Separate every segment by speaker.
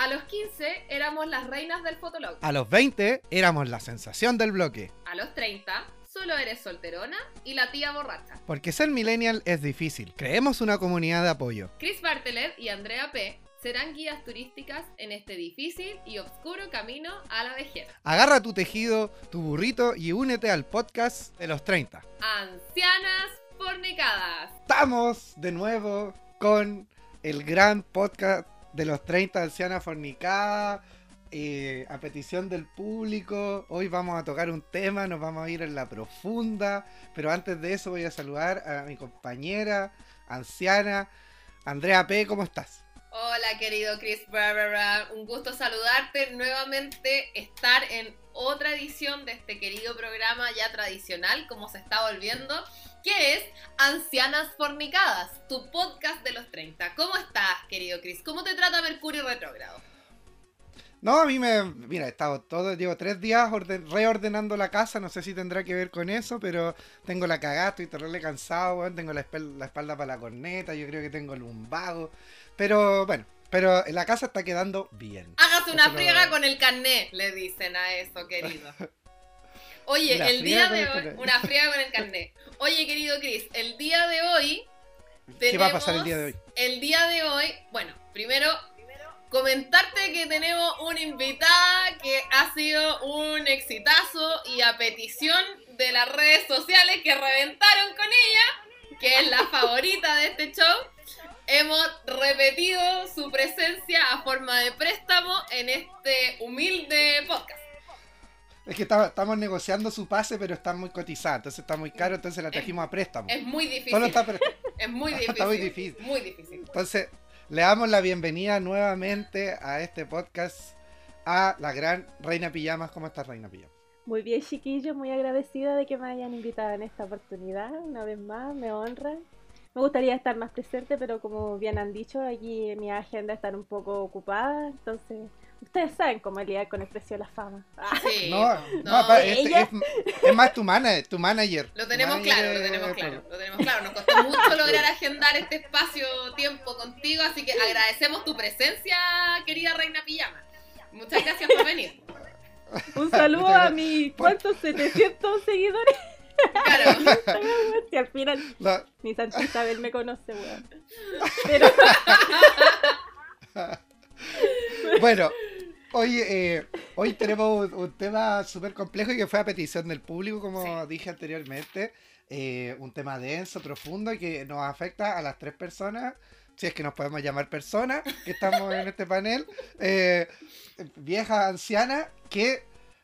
Speaker 1: A los 15 éramos las reinas del fotolog.
Speaker 2: A los 20 éramos la sensación del bloque.
Speaker 1: A los 30 solo eres solterona y la tía borracha.
Speaker 2: Porque ser millennial es difícil. Creemos una comunidad de apoyo.
Speaker 1: Chris Bartelet y Andrea P. serán guías turísticas en este difícil y oscuro camino a la vejez.
Speaker 2: Agarra tu tejido, tu burrito y únete al podcast de los 30.
Speaker 1: Ancianas fornicadas.
Speaker 2: Estamos de nuevo con el gran podcast de los 30 ancianas fornicadas. eh, a petición del público, hoy vamos a tocar un tema, nos vamos a ir en la profunda, pero antes de eso voy a saludar a mi compañera anciana, Andrea P. ¿Cómo estás?
Speaker 1: Hola querido Chris Barbara, un gusto saludarte nuevamente, estar en otra edición de este querido programa ya tradicional, como se está volviendo, que es Ancianas Fornicadas, tu podcast de los 30. ¿Cómo estás, querido Chris? ¿Cómo te trata Mercurio retrógrado?
Speaker 2: No, a mí me. Mira, he estado todo, llevo tres días orden- reordenando la casa, no sé si tendrá que ver con eso, pero tengo la cagada, estoy terrible cansado, tengo la, espel- la espalda para la corneta, yo creo que tengo el lumbago, pero bueno, pero la casa está quedando bien.
Speaker 1: Hágase una
Speaker 2: Eso lo-
Speaker 1: friega con el carné, le dicen a eso, querido. Oye,
Speaker 2: Una
Speaker 1: el día de hoy, una friega con el carné. Oye, querido Chris, el día de hoy
Speaker 2: ¿Qué va a pasar el día de hoy?
Speaker 1: El día de hoy, bueno, primero comentarte que tenemos una invitada que ha sido un exitazo y a petición de las redes sociales que reventaron con ella, que es la favorita de este show, hemos repetido su presencia a forma de préstamo en este humilde podcast.
Speaker 2: Es que está- estamos negociando su pase, pero está muy cotizada, entonces está muy caro, entonces la trajimos a préstamo.
Speaker 1: Es muy difícil.
Speaker 2: Solo está pre-
Speaker 1: Es muy difícil.
Speaker 2: Está muy difícil.
Speaker 1: Muy difícil.
Speaker 2: Entonces, le damos la bienvenida nuevamente a este podcast a la gran Reina Pijamas. ¿Cómo estás, Reina Pijamas?
Speaker 3: Muy bien, chiquillos, muy agradecida de que me hayan invitado en esta oportunidad. Una vez más, me honra. Me gustaría estar más presente, pero como bien han dicho, aquí mi agenda está un poco ocupada. Entonces, ustedes saben cómo lidiar con el precio de la fama. Ah,
Speaker 1: Sí.
Speaker 2: No,
Speaker 1: no,
Speaker 2: no, este
Speaker 3: ella-
Speaker 2: es, es más tu manager, tu manager.
Speaker 1: Lo tenemos
Speaker 2: Manager
Speaker 1: claro, lo tenemos claro, lo tenemos claro. Nos costó mucho lograr agendar este espacio-tiempo contigo, así que agradecemos tu presencia, querida Reina Pijama. Muchas gracias por venir.
Speaker 3: Un saludo a mis cuantos 700 seguidores.
Speaker 1: Claro,
Speaker 3: Si al final
Speaker 2: No,
Speaker 3: ni Santa Isabel me conoce, weón. Pero
Speaker 2: bueno, hoy, eh, hoy tenemos un, un tema súper complejo y que fue a petición del público, como dije anteriormente. Eh, un tema denso, profundo y que nos afecta a las tres personas, si es que nos podemos llamar personas, que estamos en este panel. Eh, vieja, anciana, que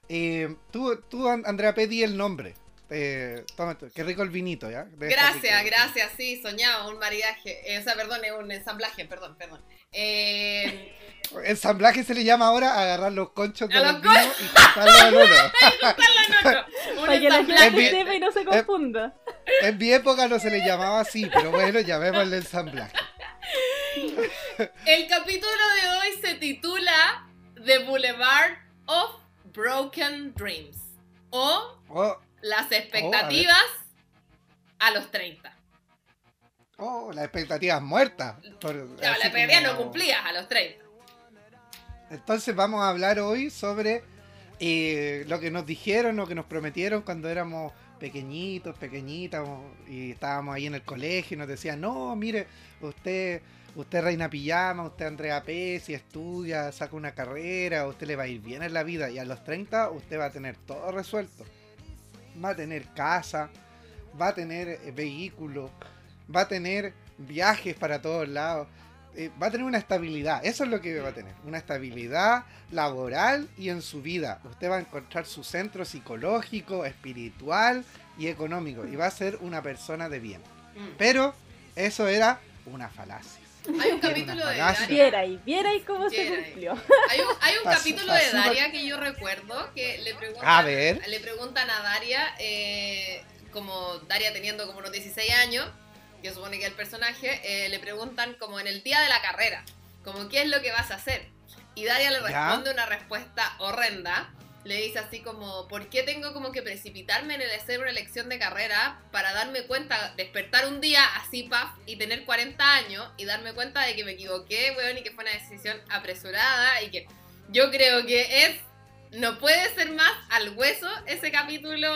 Speaker 2: eh, tú, tú, An- Andrea, pedí el nombre. Eh, toma, qué rico el vinito, ¿ya? Estar
Speaker 1: gracias, gracias, sí, soñaba un maridaje, eh, o sea, perdón, es un ensamblaje, perdón, perdón. Eh,
Speaker 2: Ensamblaje se le llama ahora a agarrar los conchos de los
Speaker 1: los
Speaker 2: vinos y cortarlos al uno.
Speaker 1: un
Speaker 3: para que la gente
Speaker 1: ensamblaje.
Speaker 3: sepa y no se confunda.
Speaker 2: En mi época no se le llamaba así, pero bueno, llamémosle ensamblaje.
Speaker 1: El capítulo de hoy se titula The Boulevard of Broken Dreams o
Speaker 2: Oh,
Speaker 1: Las expectativas a, los 30.
Speaker 2: oh, las expectativas muertas. Por-
Speaker 1: no
Speaker 2: como-
Speaker 1: cumplías a los 30.
Speaker 2: Entonces vamos a hablar hoy sobre eh, lo que nos dijeron, lo que nos prometieron cuando éramos pequeñitos, pequeñitas, y estábamos ahí en el colegio y nos decían, no, mire, usted, usted Reina Pijama, usted Andrea P, si estudia, saca una carrera, a usted le va a ir bien en la vida, y a los 30 usted va a tener todo resuelto. Va a tener casa, va a tener eh, vehículo, va a tener viajes para todos lados eh, va a tener una estabilidad. Eso es lo que va a tener. Una estabilidad laboral y en su vida. Usted va a encontrar su centro psicológico, espiritual y económico. Y va a ser una persona de bien.
Speaker 1: Mm.
Speaker 2: Pero eso era una falacia.
Speaker 1: Hay un capítulo de. Daria.
Speaker 3: Viera ahí, viera ahí cómo se cumplió.
Speaker 1: Hay un, hay un
Speaker 2: Está
Speaker 1: capítulo de Daria que yo recuerdo que le preguntan,
Speaker 2: A ver.
Speaker 1: le preguntan a Daria, eh, como Daria teniendo como unos 16 años, que supone que es el personaje, eh, le preguntan como en el día de la carrera, como qué es lo que vas a hacer. Y Daria le
Speaker 2: Ya.
Speaker 1: responde una respuesta horrenda. Le dice así como, ¿por qué tengo como que precipitarme en el hacer una elección de carrera para darme cuenta, despertar un día así, paf, y tener 40 años y darme cuenta de que me equivoqué, weón, y que fue una decisión apresurada y que yo creo que es, no puede ser más al hueso ese capítulo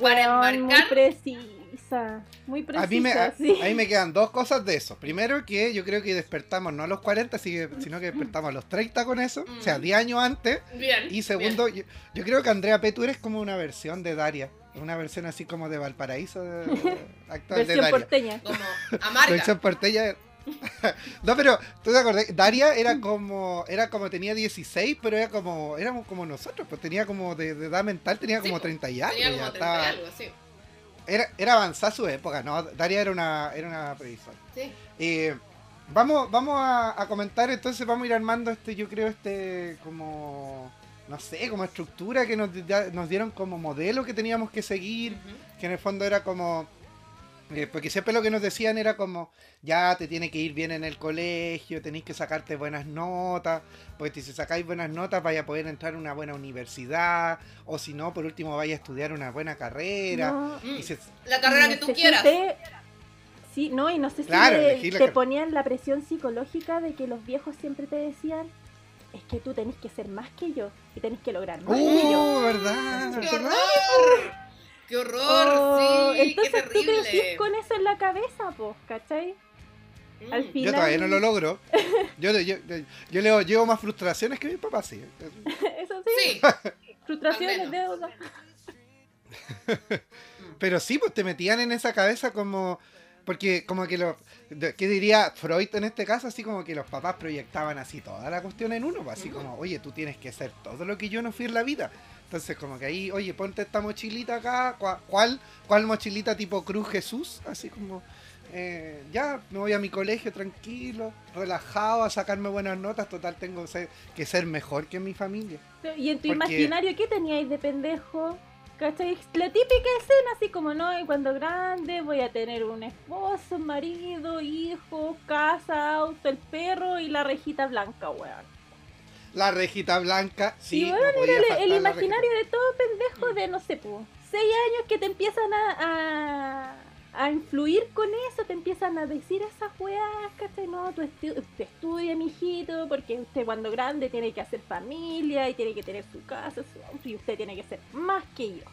Speaker 1: para
Speaker 3: Weón, muy. Precisa. Muy precisa.
Speaker 2: A mí, me, a,
Speaker 3: sí.
Speaker 2: a mí me quedan dos cosas de eso. Primero que yo creo que despertamos no a los 40, sí que- sino que despertamos a los 30 con eso, o sea,
Speaker 1: Mm.
Speaker 2: 10 años antes.
Speaker 1: Bien.
Speaker 2: Y segundo, yo, yo creo que Andrea P. tú eres como una versión de Daria. Una versión así como de Valparaíso de- de- actual de
Speaker 3: Versión
Speaker 2: Daria.
Speaker 3: porteña.
Speaker 1: bien. como amarga.
Speaker 2: Versión porteña. no, pero tú te acordás, Daria era como, era como tenía 16, pero era como, éramos como nosotros, pues tenía como de, de edad mental, tenía
Speaker 1: Sí,
Speaker 2: como
Speaker 1: pues,
Speaker 2: 30 y algo.
Speaker 1: Tenía
Speaker 2: ya
Speaker 1: como 30
Speaker 2: estaba-
Speaker 1: y algo, sí.
Speaker 2: Era, era avanzada su época, ¿no? Daria era una, era una previsora.
Speaker 1: Sí.
Speaker 2: Eh, vamos, vamos a, a comentar, entonces vamos a ir armando este, yo creo, este como, no sé, como estructura que nos, nos dieron como modelo que teníamos que seguir, que en el fondo era como, eh, porque siempre lo que nos decían era como, ya te tiene que ir bien en el colegio, tenéis que sacarte buenas notas, porque si sacáis buenas notas vais a poder entrar a una buena universidad, o si no, por último vais a estudiar una buena carrera.
Speaker 3: No,
Speaker 1: Mm.
Speaker 2: Y se-
Speaker 1: La carrera que
Speaker 3: no
Speaker 1: tú quieras.
Speaker 3: Sí, no, y no sé si
Speaker 2: Claro,
Speaker 3: te
Speaker 2: car-
Speaker 3: ponían la presión psicológica de que los viejos siempre te decían es que tú tenés que ser más que yo y tenés que lograr más que yo.
Speaker 2: ¡Uh, verdad!
Speaker 1: ¡Qué horror! ¡Qué horror!
Speaker 3: Oh,
Speaker 1: sí,
Speaker 3: entonces
Speaker 1: qué
Speaker 3: tú
Speaker 1: terrible.
Speaker 3: crecís con eso en la cabeza, pues, ¿cachai?
Speaker 1: Mm.
Speaker 3: Al
Speaker 2: Yo
Speaker 3: final-
Speaker 2: todavía no lo logro. Yo, yo, yo, yo leo, llevo más frustraciones que mi papá, sí.
Speaker 3: Eso sí,
Speaker 1: Sí,
Speaker 3: frustraciones, deuda.
Speaker 2: Pero sí, pues te metían en esa cabeza como... Porque como que lo... de- ¿Qué diría Freud en este caso? Así como que los papás proyectaban así toda la cuestión en uno. pues, Así como, oye, tú tienes que ser todo lo que yo no fui en la vida. Entonces como que ahí, oye, ponte esta mochilita acá. ¿Cuál, cuál, mochilita tipo Cruz Jesús? Así como... eh, ya, me voy a mi colegio tranquilo, relajado, a sacarme buenas notas. Total, tengo que ser mejor que mi familia.
Speaker 3: Y en tu
Speaker 2: Porque-
Speaker 3: imaginario, ¿qué teníais de pendejo? ¿Cachai? La típica escena, así como, no, y cuando grande voy a tener un esposo, marido, hijos, casa, auto, el perro y la rejita blanca, weón.
Speaker 2: La rejita blanca, sí.
Speaker 3: y
Speaker 2: no
Speaker 3: bueno,
Speaker 2: podía
Speaker 3: era el, imaginario de todo pendejo de, no sé, po, seis años que te empiezan a, a, a influir con eso, te empiezan a decir esas weas, ¿cachai? No, tú estu- usted estudia, mijito, porque usted cuando grande tiene que hacer familia y tiene que tener su casa, su auto, y usted tiene que ser más que yo.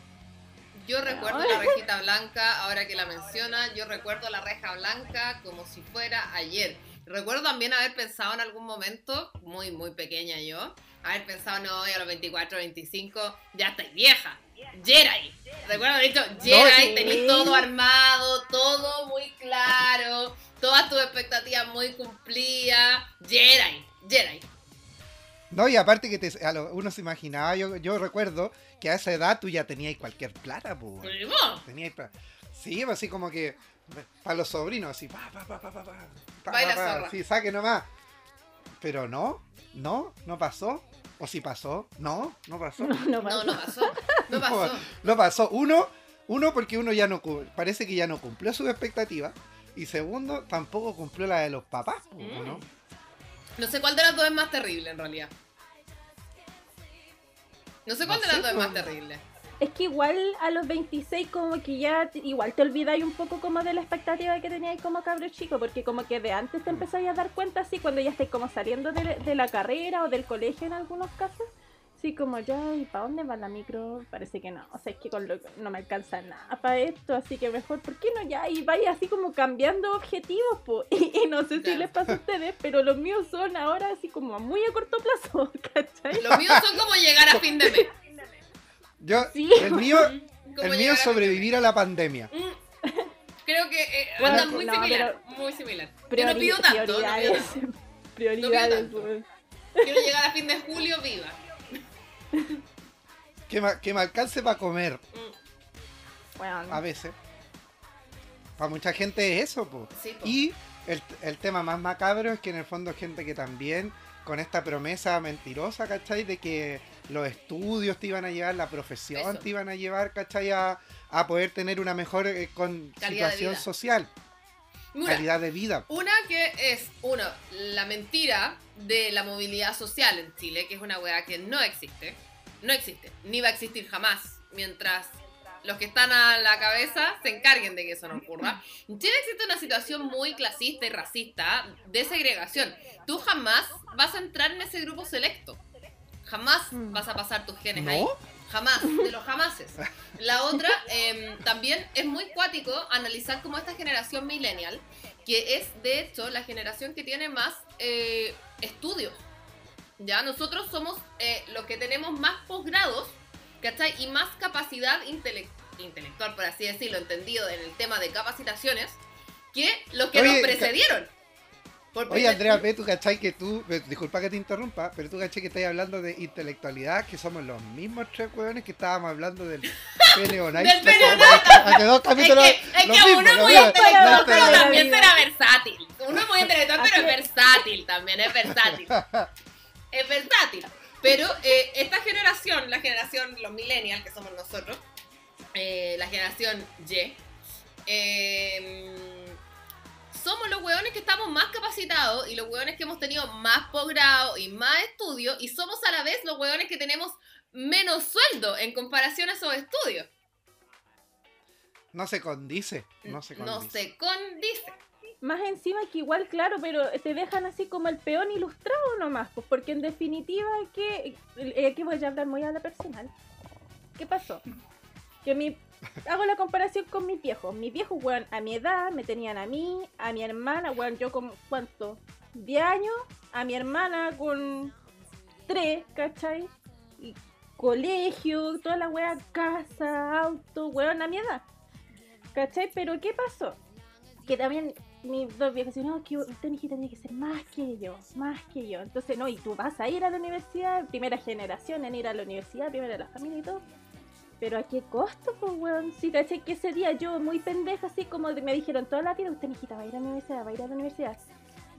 Speaker 1: yo recuerdo la rejita blanca, ahora que la menciona, yo recuerdo la reja blanca como si fuera ayer. Recuerdo también haber pensado en algún momento, muy, muy pequeña yo, haber pensado, no, y a los 24, 25, ya estoy vieja. Jedi. Recuerdo haber dicho, Jedi,
Speaker 3: sí.
Speaker 1: tenéis todo armado, todo muy claro, todas tus expectativas muy cumplidas. Jedi, Jedi.
Speaker 2: No, y aparte que te- a lo- uno se imaginaba, yo, yo recuerdo que a esa edad tú ya tenías cualquier plata, pues. Tenías Sí, pues, así como que para los sobrinos, así, pa, pa, pa, pa, pa, pa, pa,
Speaker 1: Baila
Speaker 2: pa, pa,
Speaker 1: zorra.
Speaker 2: Sí, saque nomás. Pero no, no, no pasó. O si pasó, no, no pasó.
Speaker 3: No, no,
Speaker 1: No,
Speaker 3: pasa.
Speaker 1: no pasó. No pasó.
Speaker 2: No pasó. Uno, uno porque uno ya no parece que ya no cumplió sus expectativas. Y segundo, tampoco cumplió la de los papás,
Speaker 1: Mm.
Speaker 2: ¿no?
Speaker 1: No sé cuál de las dos es más terrible en realidad. No sé cuál
Speaker 2: No
Speaker 1: de las
Speaker 2: sé,
Speaker 1: dos es más terrible.
Speaker 3: Es que igual a los 26 como que ya igual te olvidáis un poco como de la expectativa que teníais como cabro chico, porque como que de antes te empezáis a dar cuenta así cuando ya estáis como saliendo de, de la carrera o del colegio en algunos casos. Sí, como ya, ¿y para dónde va la micro? Parece que no, o sea, es que con lo- no me alcanza nada para esto, así que mejor, ¿por qué no ya? Y vaya así como cambiando objetivos, po. Y, y no sé si les pasa a ustedes, pero los míos son ahora así como muy a corto plazo, ¿cachai?
Speaker 1: Los míos son como llegar a fin de mes.
Speaker 2: Yo,
Speaker 3: Sí.
Speaker 2: el mío, el mío es sobrevivir a la pandemia.
Speaker 1: Mm. Creo que eh,
Speaker 3: Bueno,
Speaker 1: andan muy
Speaker 3: no,
Speaker 1: similar. Muy similar. Yo no pido tanto. No pido
Speaker 3: prioridades,
Speaker 1: tanto.
Speaker 3: weón.
Speaker 1: Quiero llegar a fin de julio viva.
Speaker 2: Que me, que me alcance para comer
Speaker 1: Mm.
Speaker 2: A veces. Para mucha gente es eso, pues.
Speaker 1: Sí, po.
Speaker 2: Y el, el tema más macabro es que en el fondo hay gente que también, con esta promesa mentirosa, ¿cachai? De que los estudios te iban a llevar, la profesión
Speaker 1: Eso.
Speaker 2: te iban a llevar, ¿cachai? A, a poder tener una mejor eh, con,
Speaker 1: Calidad de
Speaker 2: situación social,
Speaker 1: Mira,
Speaker 2: calidad de vida.
Speaker 1: Una que es, uno, la mentira de la movilidad social en Chile, que es una weá que no existe. no existe, ni va a existir jamás, mientras los que están a la cabeza se encarguen de que eso no ocurra. En Chile existe una situación muy clasista y racista de segregación. Tú jamás vas a entrar en ese grupo selecto. Jamás
Speaker 3: Mm.
Speaker 1: vas a pasar tus genes
Speaker 2: ¿No?
Speaker 1: ahí. Jamás, de los jamases. La otra, em, también es muy cuático analizar como esta generación millennial, que es de hecho la generación que tiene más eh, estudios. Ya, nosotros somos eh, los que tenemos más posgrados, ¿cachai? Y más capacidad intele- intelectual, por así decirlo, entendido en el tema de capacitaciones, que los que
Speaker 2: Oye,
Speaker 1: nos precedieron. Por
Speaker 2: Oye, Andrea P., tú cachai que tú, disculpa que te interrumpa, pero tú cachai que estás hablando de intelectualidad, que somos los mismos tres hueones que estábamos hablando del pene o
Speaker 1: Del pene o
Speaker 2: Hace dos
Speaker 1: Es que, es
Speaker 2: lo
Speaker 1: que
Speaker 2: mismo,
Speaker 1: uno es muy intelectual, pero también será versátil. Uno es muy intelectual, pero es versátil también, es versátil. Es versátil. Pero eh, esta generación, la generación, los millennials, que somos nosotros, eh, la generación Y, eh, somos los hueones que estamos más capacitados y los hueones que hemos tenido más posgrado y más estudios y somos a la vez los hueones que tenemos menos sueldo en comparación a esos estudios.
Speaker 2: No se condice, no se condice.
Speaker 1: No se condice.
Speaker 3: Más encima que igual, claro, pero te dejan así como el peón ilustrado nomás, pues porque en definitiva, que aquí voy a hablar muy a la personal. ¿Qué pasó? Que mi hago la comparación con mis viejos. Mis viejos, weón, a mi edad me tenían a mí, a mi hermana, weón, yo con cuánto, 10 años, a mi hermana con 3, ¿cachai? Y colegio, toda la weá, casa, auto, weón, a mi edad. ¿Cachai? Pero ¿qué pasó? que también mis dos viejos decían, no, que usted, mijita, tiene que ser más que yo, más que yo. Entonces, no, y tú vas a ir a la universidad, primera generación en ir a la universidad, primero la familia y todo. Pero a qué costo, pues, weón. Sí, caché que ese día yo, muy pendeja, así como me dijeron toda la vida, usted, mijita, va a ir a la universidad, va a ir a la universidad.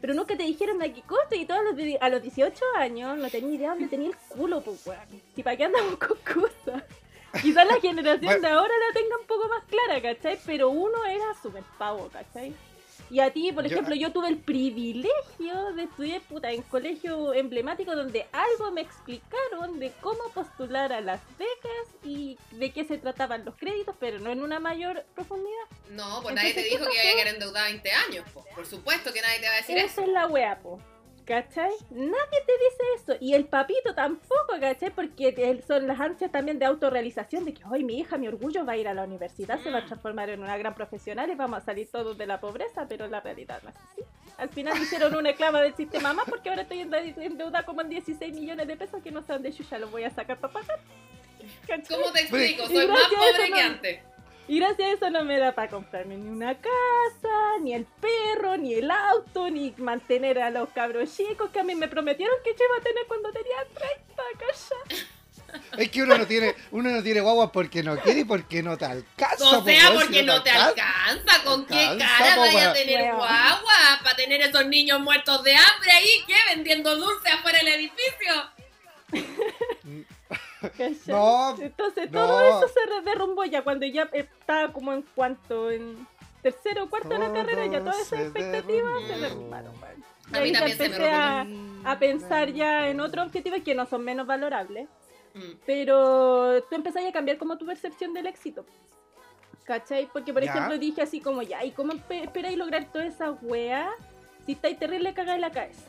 Speaker 3: Pero nunca te dijeron a qué costo y todos los a los 18 años no tenía idea dónde tenía el culo, pues, weón. Si para qué andamos con cosas. Quizás la generación
Speaker 2: Bueno.
Speaker 3: de ahora la tenga un poco más clara, ¿cachai? Pero uno era súper pavo, ¿cachai? Y a ti, por
Speaker 2: Yo-
Speaker 3: ejemplo, yo tuve el privilegio de estudiar puta, en colegio emblemático donde algo me explicaron de cómo postular a las becas y de qué se trataban los créditos, pero no en una mayor profundidad.
Speaker 1: No, pues nadie te dijo
Speaker 3: ¿qué
Speaker 1: que iba a
Speaker 3: pasó?
Speaker 1: quedar endeudada 20 años. po. Por supuesto que nadie te va a decir
Speaker 3: Esa
Speaker 1: eso.
Speaker 3: es la wea, po. ¿Cachai? Nadie te dice eso. Y el papito tampoco, ¿cachai? Porque son las ansias también de autorrealización de que, hoy mi hija, mi orgullo va a ir a la universidad, se va a
Speaker 1: Mm.
Speaker 3: transformar en una gran profesional y vamos a salir todos de la pobreza, pero la realidad no es así. Al final hicieron una esclava del sistema más porque ahora estoy en deuda como en 16 millones de pesos que no sé dónde yo ya los voy a sacar para pagar. ¿Cachai?
Speaker 1: ¿Cómo te explico? Soy más pobre
Speaker 3: eso
Speaker 1: que
Speaker 3: no-
Speaker 1: antes.
Speaker 3: Y gracias a eso no me da para comprarme ni una casa, ni el perro, ni el auto, ni mantener a los cabros chicos que a mí me prometieron que yo iba a tener cuando tenía 30, calla.
Speaker 2: Es que uno no tiene, uno no tiene guagua porque no quiere y porque no te alcanza.
Speaker 1: O sea, porque
Speaker 2: si
Speaker 1: no te alcanza. ¿Con qué
Speaker 2: alcanza,
Speaker 1: cara vaya a tener guagua? Para tener esos niños muertos de hambre ahí, ¿qué? Vendiendo dulce afuera del edificio.
Speaker 3: ¿cachai?
Speaker 2: No,
Speaker 3: Entonces
Speaker 2: no.
Speaker 3: todo eso se derrumbó ya cuando ya estaba como en cuanto, en tercero o cuarto de la
Speaker 2: Todo
Speaker 3: carrera, ya todas esas expectativas se derrumbaron. Y
Speaker 1: A mí
Speaker 3: ahí ya empecé a, a pensar ya en otros objetivos que no son menos valorables.
Speaker 1: Mm.
Speaker 3: Pero tú empezás a cambiar como tu percepción del éxito. ¿Cachai? Porque, por
Speaker 2: Ya.
Speaker 3: ejemplo, dije así como, ya, ¿y cómo espe- esperáis lograr toda esa weá si estáis terrible cagada en la cabeza?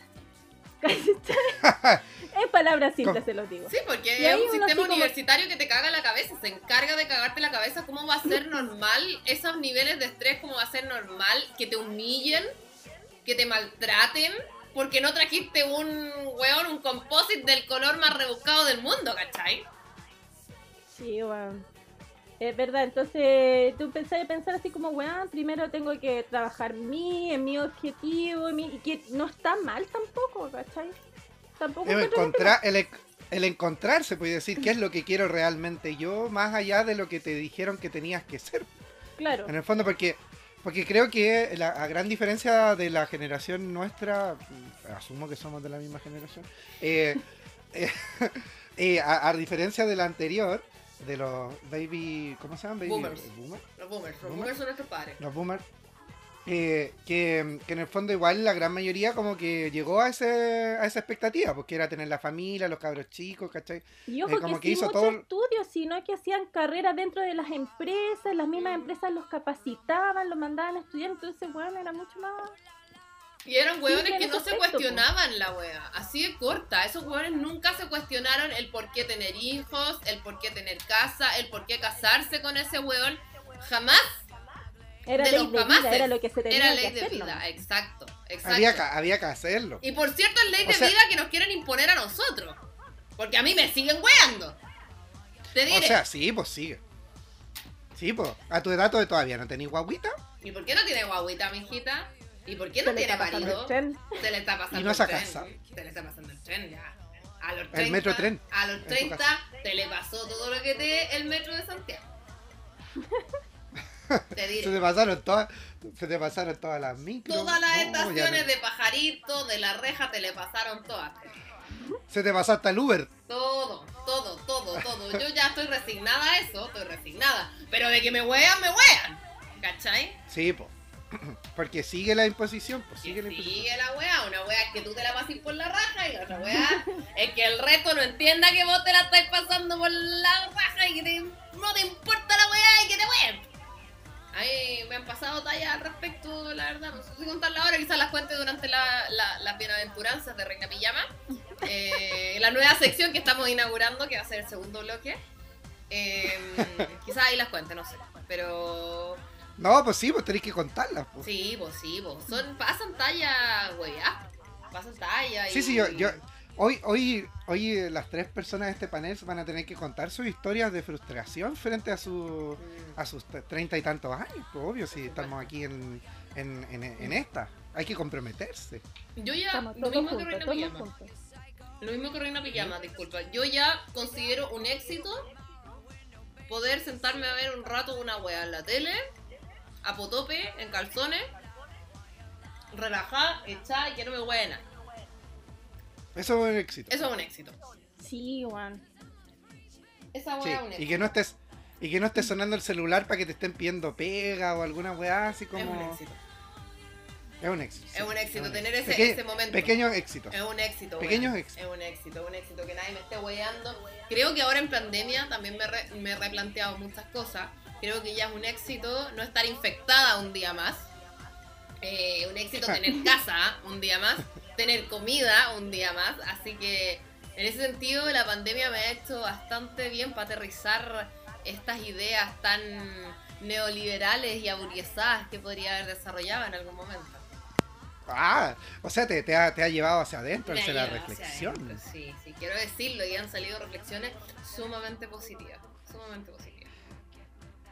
Speaker 3: En palabras simples se los digo.
Speaker 1: Sí, porque es un sistema
Speaker 3: como-
Speaker 1: universitario que te caga la cabeza, se encarga de cagarte la cabeza. ¿Cómo va a ser normal esos niveles de estrés? ¿Cómo va a ser normal que te humillen, que te maltraten? Porque no trajiste un weón, un composite del color más rebuscado del mundo, ¿cachai?
Speaker 3: Sí, weón. Es verdad, entonces tú a pensar así como, weón, primero tengo que trabajar mí, en mi objetivo, en mi... y que no está mal tampoco, ¿cachai? Tampoco
Speaker 2: El, encontrar, el, en- el encontrarse, puede decir, qué es lo que quiero realmente yo, más allá de lo que te dijeron que tenías que ser.
Speaker 3: Claro.
Speaker 2: En el fondo, porque porque creo que la a gran diferencia de la generación nuestra, mm, asumo que somos de la misma generación, eh, eh, eh, a, a diferencia de la anterior, de los baby, ¿cómo se llaman? Baby
Speaker 1: Boomers.
Speaker 2: boomer,
Speaker 1: Los boomers, los
Speaker 2: ¿Boomers?
Speaker 1: boomers son nuestros padres.
Speaker 2: los boomers. eh, que, que en el fondo igual la gran mayoría como que llegó a, ese, a esa expectativa, porque era tener la familia, los cabros chicos, ¿cachai?
Speaker 3: Y ojo
Speaker 2: Eh, como
Speaker 3: que,
Speaker 2: que
Speaker 3: sí,
Speaker 2: hizo
Speaker 3: muchos
Speaker 2: todo-
Speaker 3: estudios, sino que hacían carreras dentro de las empresas, las mismas empresas los capacitaban, los mandaban a estudiar, entonces, bueno, era mucho más...
Speaker 1: Y eran hueones
Speaker 3: Sí,
Speaker 1: que no se
Speaker 3: aspecto,
Speaker 1: cuestionaban la wea. Así de corta. Esos hueones nunca se cuestionaron el por qué tener hijos, el por qué tener casa, el por qué casarse con ese hueón. Jamás
Speaker 3: Era
Speaker 1: De
Speaker 3: ley
Speaker 1: los
Speaker 3: de vida, era lo que se tenía
Speaker 1: era
Speaker 3: que
Speaker 1: ley de
Speaker 3: hacer.
Speaker 1: vida. Exacto, exacto.
Speaker 2: Había, que- había que hacerlo.
Speaker 1: Y por cierto, es ley
Speaker 2: O
Speaker 1: de
Speaker 2: sea-
Speaker 1: vida que nos quieren imponer a nosotros. Porque a mí me siguen weando. Te diré.
Speaker 2: O sea, sí, pues sigue. Sí, pues. A tu edad todavía- todavía no tenés guaguita.
Speaker 1: ¿Y por qué no tiene guaguita, mijita? ¿Y por qué
Speaker 3: Se
Speaker 1: no tiene marido? Se le está pasando
Speaker 2: Y no
Speaker 1: el
Speaker 2: se
Speaker 1: tren. Se le está pasando el tren ya. A los 30,
Speaker 2: El metro tren.
Speaker 1: A los
Speaker 2: En tu
Speaker 1: 30
Speaker 2: caso.
Speaker 1: te le pasó todo lo que te el metro de Santiago. Te
Speaker 2: Se
Speaker 1: diré.
Speaker 2: te pasaron todas, se te pasaron todas las micros.
Speaker 1: Todas las
Speaker 2: No,
Speaker 1: estaciones
Speaker 2: no-
Speaker 1: de pajarito, de la reja, te le pasaron todas.
Speaker 2: Se te pasó hasta el Uber.
Speaker 1: Todo, todo, todo, todo. Yo ya estoy resignada a eso, estoy resignada. Pero de que me wean, me wean. ¿Cachai?
Speaker 2: Sí, pues. Porque sigue la imposición, pues sigue la imposición.
Speaker 1: sigue la weá, una weá es que tú te la pases por la raja y la otra weá es que el resto no entienda que vos te la estás pasando por la raja y que te- no te importa la weá y que te wean. A mí me han pasado tallas al respecto, la verdad, no sé si contarla ahora, quizás las cuente durante la- la- las bienaventuranzas de Reina Pijama. Eh, la nueva sección que estamos inaugurando, que va a ser el segundo bloque. Eh, quizás ahí las cuente, no sé. Pero
Speaker 2: No, pues sí, pues tenéis que contarlas. Pues.
Speaker 1: Sí, pues sí, pues. Son, pasan talla, weá. Pasan talla. y-
Speaker 2: Sí, sí, yo, yo hoy, hoy, hoy eh, las tres personas de este panel van a tener que contar sus historias de frustración frente a su
Speaker 1: Mm,
Speaker 2: a sus treinta y tantos años, pues obvio, si estamos aquí en, en, en, en esta. Hay que comprometerse.
Speaker 1: Yo ya, lo mismo que Reina Pijama. Lo mismo que Reina Pijama, disculpa. Yo ya considero un éxito poder sentarme a ver un rato una wea en la tele, a potope, en calzones, relajada, echada y que no me nada.
Speaker 2: Eso es un éxito.
Speaker 1: Eso es un éxito.
Speaker 3: Sí, Juan.
Speaker 1: Esa
Speaker 2: Sí,
Speaker 1: wea es un éxito.
Speaker 2: y que no estés y que no estés sonando el celular para que te estén pidiendo pega o alguna weá así
Speaker 1: Es un
Speaker 2: como
Speaker 1: éxito.
Speaker 2: es un éxito.
Speaker 1: Es un éxito tener ese,
Speaker 2: Peque-
Speaker 1: ese momento.
Speaker 2: Pequeños éxitos.
Speaker 1: Es un éxito.
Speaker 2: Pequeños éxitos.
Speaker 1: Es un éxito, un éxito que nadie me esté weyando. Creo que ahora en pandemia también me, re- me he replanteado muchas cosas. Creo que ya es un éxito no estar infectada un día más. Eh, un éxito tener casa un día más. Tener comida un día más. Así que en ese sentido la pandemia me ha hecho bastante bien para aterrizar estas ideas tan neoliberales y aburguesadas que podría haber desarrollado en algún momento.
Speaker 2: Ah, o sea, te, te ha, te ha llevado hacia adentro, hacia
Speaker 1: ha
Speaker 2: la
Speaker 1: hacia
Speaker 2: reflexión.
Speaker 1: adentro, Sí, sí, quiero decirlo y han salido reflexiones sumamente positivas. Sumamente positivas.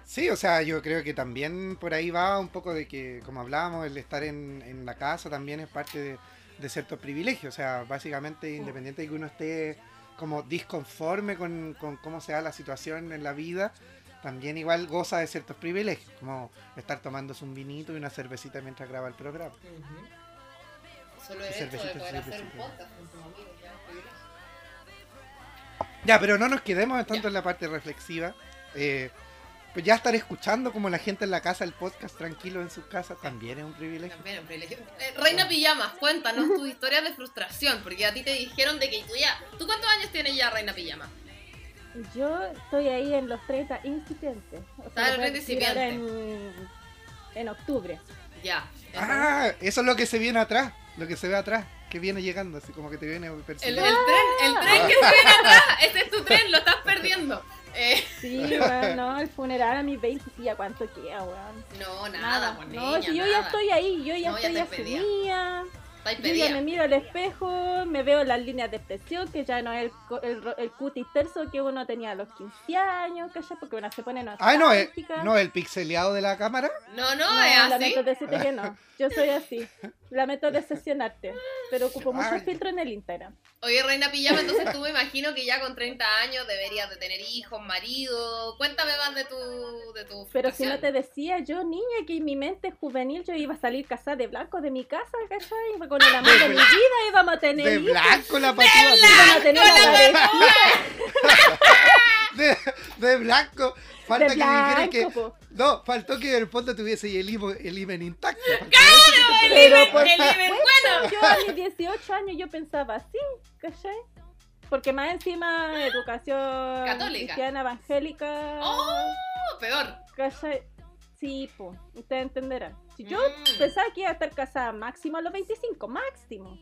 Speaker 2: Sí, o sea, yo creo que también por ahí va un poco de que, como hablábamos, el estar en, en la casa también es parte de, de ciertos privilegios. O sea, básicamente, independiente de que uno esté como disconforme con, con cómo se da la situación en la vida, también igual goza de ciertos privilegios, como estar tomándose un vinito y una cervecita mientras graba el programa.
Speaker 1: Solo el hecho de poder hacer un podcast con tus amigos, ya,
Speaker 2: pero no nos quedemos tanto
Speaker 1: Ya.
Speaker 2: en la parte reflexiva. Eh, pues ya estar escuchando como la gente en la casa el podcast tranquilo en sus casas también es un privilegio.
Speaker 1: También un privilegio. Eh, Reina Pijamas, cuéntanos tus historias de frustración, porque a ti te dijeron de que tú ya... ¿Tú cuántos años tienes ya, Reina Pijama?
Speaker 3: Yo estoy ahí en los 30 incipientes. O
Speaker 1: Ah,
Speaker 3: lo
Speaker 1: el
Speaker 3: voy a
Speaker 1: 30
Speaker 3: decir ahora en, en octubre.
Speaker 1: Ya.
Speaker 2: Ah, eso es lo que se viene atrás, lo que se ve atrás, que viene llegando, así como que te viene
Speaker 1: El, el
Speaker 2: persiguiendo.
Speaker 1: tren, el tren que viene atrás, ese es tu tren, lo estás perdiendo. Eh,
Speaker 3: Sí, weón, no, el funeral a mis 20, sí, ¿a cuánto queda, weón?
Speaker 1: no, nada, pues
Speaker 3: no, si yo
Speaker 1: nada.
Speaker 3: ya estoy ahí, yo ya
Speaker 1: No, ya
Speaker 3: estoy asumida.
Speaker 1: Estáis
Speaker 3: Yo ya me miro al espejo, me veo las líneas de expresión, que ya no es el, co- el, ro- el cutis terso que uno tenía a los 15 años, ¿cachai? Porque uno se pone
Speaker 2: Ay, no, es,
Speaker 3: nostálgica.
Speaker 2: no, el pixeleado de la cámara.
Speaker 1: No, no,
Speaker 3: No,
Speaker 1: es así.
Speaker 3: lamento decirte que no. Yo soy así. Lamento decepcionarte. Pero ocupo mucho
Speaker 2: Ay.
Speaker 3: filtro en el Instagram.
Speaker 1: Oye, Reina Pijama, entonces tú me imagino que ya con 30 años deberías de tener hijos, marido. Cuéntame más de tu, de tu
Speaker 3: Pero si no te decía yo, niña, que en mi mente juvenil yo iba a salir casada de blanco de mi casa, ¿cachai? Con el amor de mi vida íbamos a tener
Speaker 2: De
Speaker 3: hijos.
Speaker 2: blanco la patúa.
Speaker 3: Íbamos a tener la parejita.
Speaker 2: de, de blanco. Falta
Speaker 3: de
Speaker 2: que dijera que.
Speaker 3: blanco, po.
Speaker 2: No, faltó que en el fondo tuviese el, imen- el intacto.
Speaker 1: El
Speaker 3: por
Speaker 1: el Iben, bueno.
Speaker 3: Yo a mis 18 años yo pensaba así, ¿cachai? Porque más encima educación
Speaker 1: Católica.
Speaker 3: cristiana evangélica,
Speaker 1: Oh, peor.
Speaker 3: ¿cachai? Sí, pues, ustedes entenderán. Si yo
Speaker 1: Mm.
Speaker 3: pensaba que iba a estar casada máximo a los 25, máximo.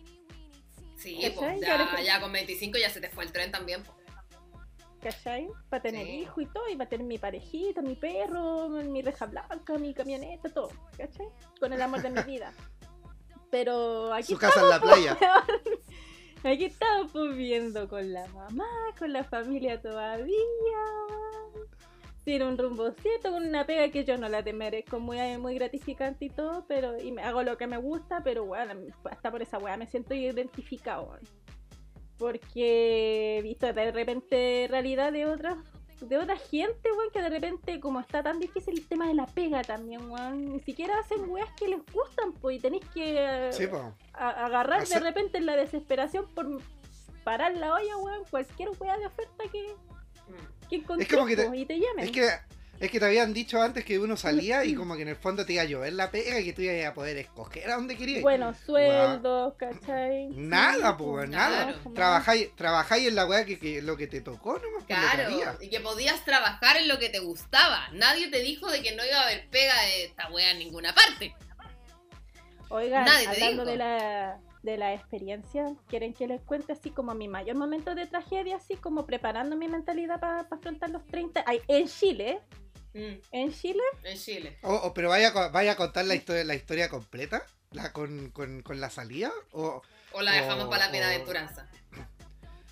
Speaker 1: Sí, pues,
Speaker 3: Ya
Speaker 1: ya con 25 ya se te fue el tren también. po.
Speaker 3: ¿Cachai? Para tener
Speaker 1: Sí.
Speaker 3: hijo y todo, y va a tener mi parejita, mi perro, mi reja blanca, mi camioneta, todo, ¿cachai? Con el amor de mi vida. Pero aquí
Speaker 2: Su casa en la playa.
Speaker 3: Aquí estamos pues, viendo con la mamá, con la familia todavía. Tiene un rumbocito, con una pega que yo no la te merezco, muy, muy gratificante y todo, pero y me hago lo que me gusta, pero bueno, hasta por esa weá me siento identificado. weón. Porque he visto de repente realidad de otras de otra gente, weón, que de repente, como está tan difícil el tema de la pega también, weón, ni siquiera hacen weas que les gustan, pues, y tenéis que
Speaker 2: Sí,
Speaker 3: agarrar de repente en la desesperación por parar la olla, weón, cualquier wea de oferta que, que
Speaker 2: como que te-
Speaker 3: y te llamen.
Speaker 2: Es que, es que te habían dicho antes que uno salía y como que en el fondo te iba a llover la pega y que tú ibas a poder escoger a dónde querías.
Speaker 3: Buenos sueldos, ¿cachai?
Speaker 2: Nada,
Speaker 3: Sí,
Speaker 2: pues, nada.
Speaker 3: como-
Speaker 2: Trabajáis, trabajáis en la weá que, que lo que te tocó nomás. lo que
Speaker 1: Claro,
Speaker 2: había.
Speaker 1: y que podías trabajar en lo que te gustaba. Nadie te dijo de que no iba a haber pega de esta wea en ninguna parte.
Speaker 3: Oigan,
Speaker 1: Nadie
Speaker 3: hablando de la, de la experiencia, ¿quieren que les cuente así como mi mayor momento de tragedia, así como preparando mi mentalidad para afrontar los 30? Ay, en Chile,
Speaker 1: Mm,
Speaker 3: en Chile,
Speaker 1: en Chile.
Speaker 2: O- o, pero vaya, vaya a contar la historia, la historia completa, la con, con, con la salida, o
Speaker 1: O la dejamos
Speaker 2: O-
Speaker 1: para la bienaventuranza.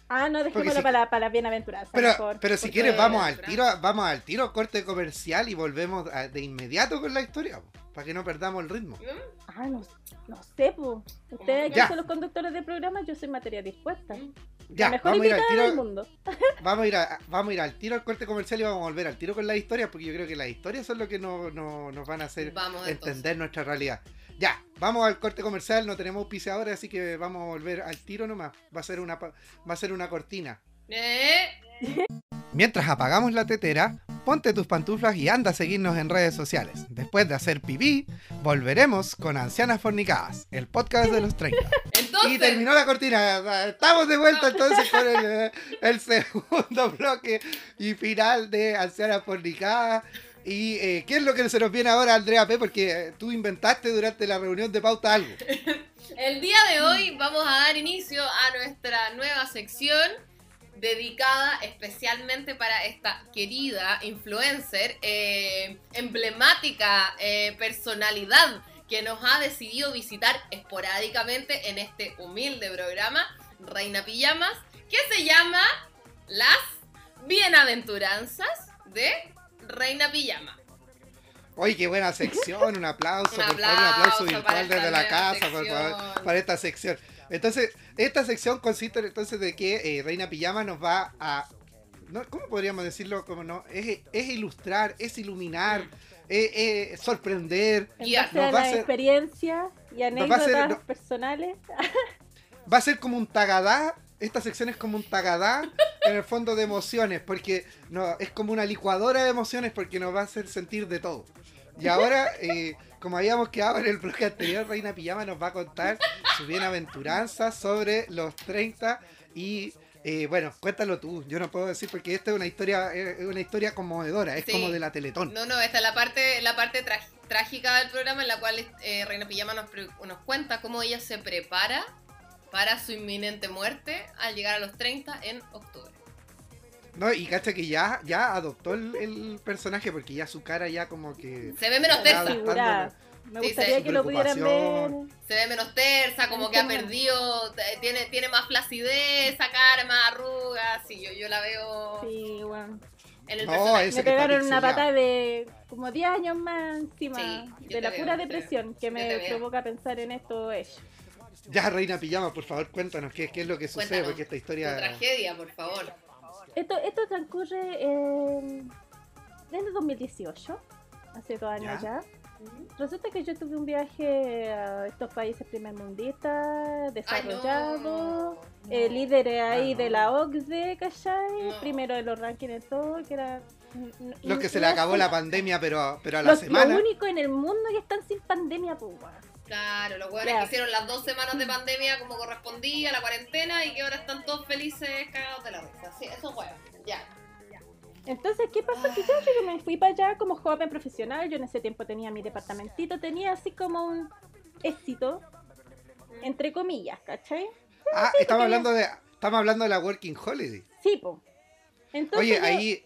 Speaker 3: ah, no, dejémoslo
Speaker 2: si-
Speaker 3: para, para las bienaventuranzas.
Speaker 2: pero,
Speaker 3: mejor,
Speaker 2: pero si quieres vamos al tiro, vamos al tiro corte comercial y volvemos a- de inmediato con la historia, po, para que no perdamos el ritmo.
Speaker 3: Ah, no, no sé, pues. Ustedes aquí son los conductores del programa, yo soy materia dispuesta.
Speaker 1: mm.
Speaker 2: Ya,
Speaker 3: mejor
Speaker 2: vamos a ir al
Speaker 3: del
Speaker 2: tiro,
Speaker 3: mundo.
Speaker 2: vamos a ir a, vamos a ir al tiro al corte comercial y vamos a volver al tiro con la historia, porque yo creo que las historias son lo que no, no- nos van a hacer
Speaker 1: Vamos entonces.
Speaker 2: entender nuestra realidad. Ya, vamos al corte comercial, no tenemos auspiciadores, así que vamos a volver al tiro nomás. Va a ser una pa- va a ser una cortina.
Speaker 1: Eh,
Speaker 2: Mientras apagamos la tetera, ponte tus pantuflas y anda a seguirnos en redes sociales. Después de hacer pipí, volveremos con Ancianas Fornicadas, el podcast de los 30.
Speaker 1: Entonces,
Speaker 2: Y terminó la cortina. Estamos de vuelta entonces con el, eh, el segundo bloque y final de Ancianas Fornicadas. ¿Y eh, qué es lo que se nos viene ahora, Andrea P? Porque eh, tú inventaste durante la reunión de pauta algo.
Speaker 1: el día de hoy vamos a dar inicio a nuestra nueva sección dedicada especialmente para esta querida influencer, eh, emblemática eh, personalidad que nos ha decidido visitar esporádicamente en este humilde programa, Reina Pijamas, que se llama Las Bienaventuranzas de Reina Pijama.
Speaker 2: Oye, qué buena sección, un aplauso,
Speaker 1: Un
Speaker 2: por favor, un aplauso virtual desde la casa por favor, para esta sección. Entonces, esta sección consiste entonces de que eh, Reina Pijama nos va a... no, ¿Cómo podríamos decirlo? Como no, es, es ilustrar, es iluminar, es, es sorprender,
Speaker 3: base
Speaker 2: nos va a
Speaker 3: experiencia y
Speaker 2: va a
Speaker 3: anécdotas
Speaker 2: no-
Speaker 3: personales.
Speaker 2: va a ser como un tagadá. Esta sección es como un tagadá en el fondo de emociones, porque no, es como una licuadora de emociones porque nos va a hacer sentir de todo. Y ahora, eh, como habíamos quedado en el bloque anterior, Reina Pijama nos va a contar su bienaventuranza sobre los 30 y eh, bueno, cuéntalo tú. Yo no puedo decir porque esta es una historia, es una historia conmovedora, es
Speaker 1: Sí.
Speaker 2: como de la Teletón.
Speaker 1: No, no, esta es la parte, la parte trágica del programa en la cual eh, Reina Pijama nos, nos cuenta cómo ella se prepara para su inminente muerte al llegar a los 30 en octubre.
Speaker 2: No, y cacha que ya, ya adoptó el, el personaje porque ya su cara ya como que
Speaker 1: Se ve menos tersa.
Speaker 3: Me
Speaker 1: Sí,
Speaker 3: gustaría que lo pudieran ver.
Speaker 1: Se ve menos tersa, como que ha perdido, tiene, tiene más flacidez, esa cara, más arrugas, sí, yo, yo la veo
Speaker 3: Sí, bueno.
Speaker 1: en el
Speaker 2: No,
Speaker 3: Me pegaron una pata de como 10 años más encima
Speaker 1: Sí,
Speaker 3: de la
Speaker 1: veo,
Speaker 3: pura depresión que me provoca pensar en esto ello.
Speaker 2: Ya, Reina Pijama, por favor, cuéntanos qué, qué es lo que sucede,
Speaker 1: Cuéntanos,
Speaker 2: porque esta historia...
Speaker 1: tragedia, por favor.
Speaker 3: Esto, esto transcurre en, desde 2018, hace dos años
Speaker 2: Ya.
Speaker 3: ya. Resulta que yo tuve un viaje a estos países primermundistas, desarrollados, eh, líderes ahí
Speaker 2: Ah,
Speaker 3: de
Speaker 2: no.
Speaker 3: la OCDE, ¿cachai?
Speaker 1: No.
Speaker 3: Primero de los rankings de todo, que era...
Speaker 2: Los que se
Speaker 3: no
Speaker 2: le acabó la pandemia, pero, pero a la
Speaker 3: Los,
Speaker 2: semana.
Speaker 3: lo único en el mundo que están sin pandemia, pues.
Speaker 1: Claro, los hueones que hicieron las dos semanas de pandemia como correspondía, la cuarentena, y que ahora están todos felices cagados de la risa. Sí, esos huevos. Ya.
Speaker 3: Entonces, ¿qué pasó? Que yo, yo me fui para allá como joven profesional. Yo en ese tiempo tenía mi departamentito, tenía así como un éxito, entre comillas, ¿cachai?
Speaker 2: Ah, estamos hablando de. Estamos hablando de la Working Holiday.
Speaker 3: Sí, po. Entonces,
Speaker 2: Oye,
Speaker 3: yo-
Speaker 2: ahí.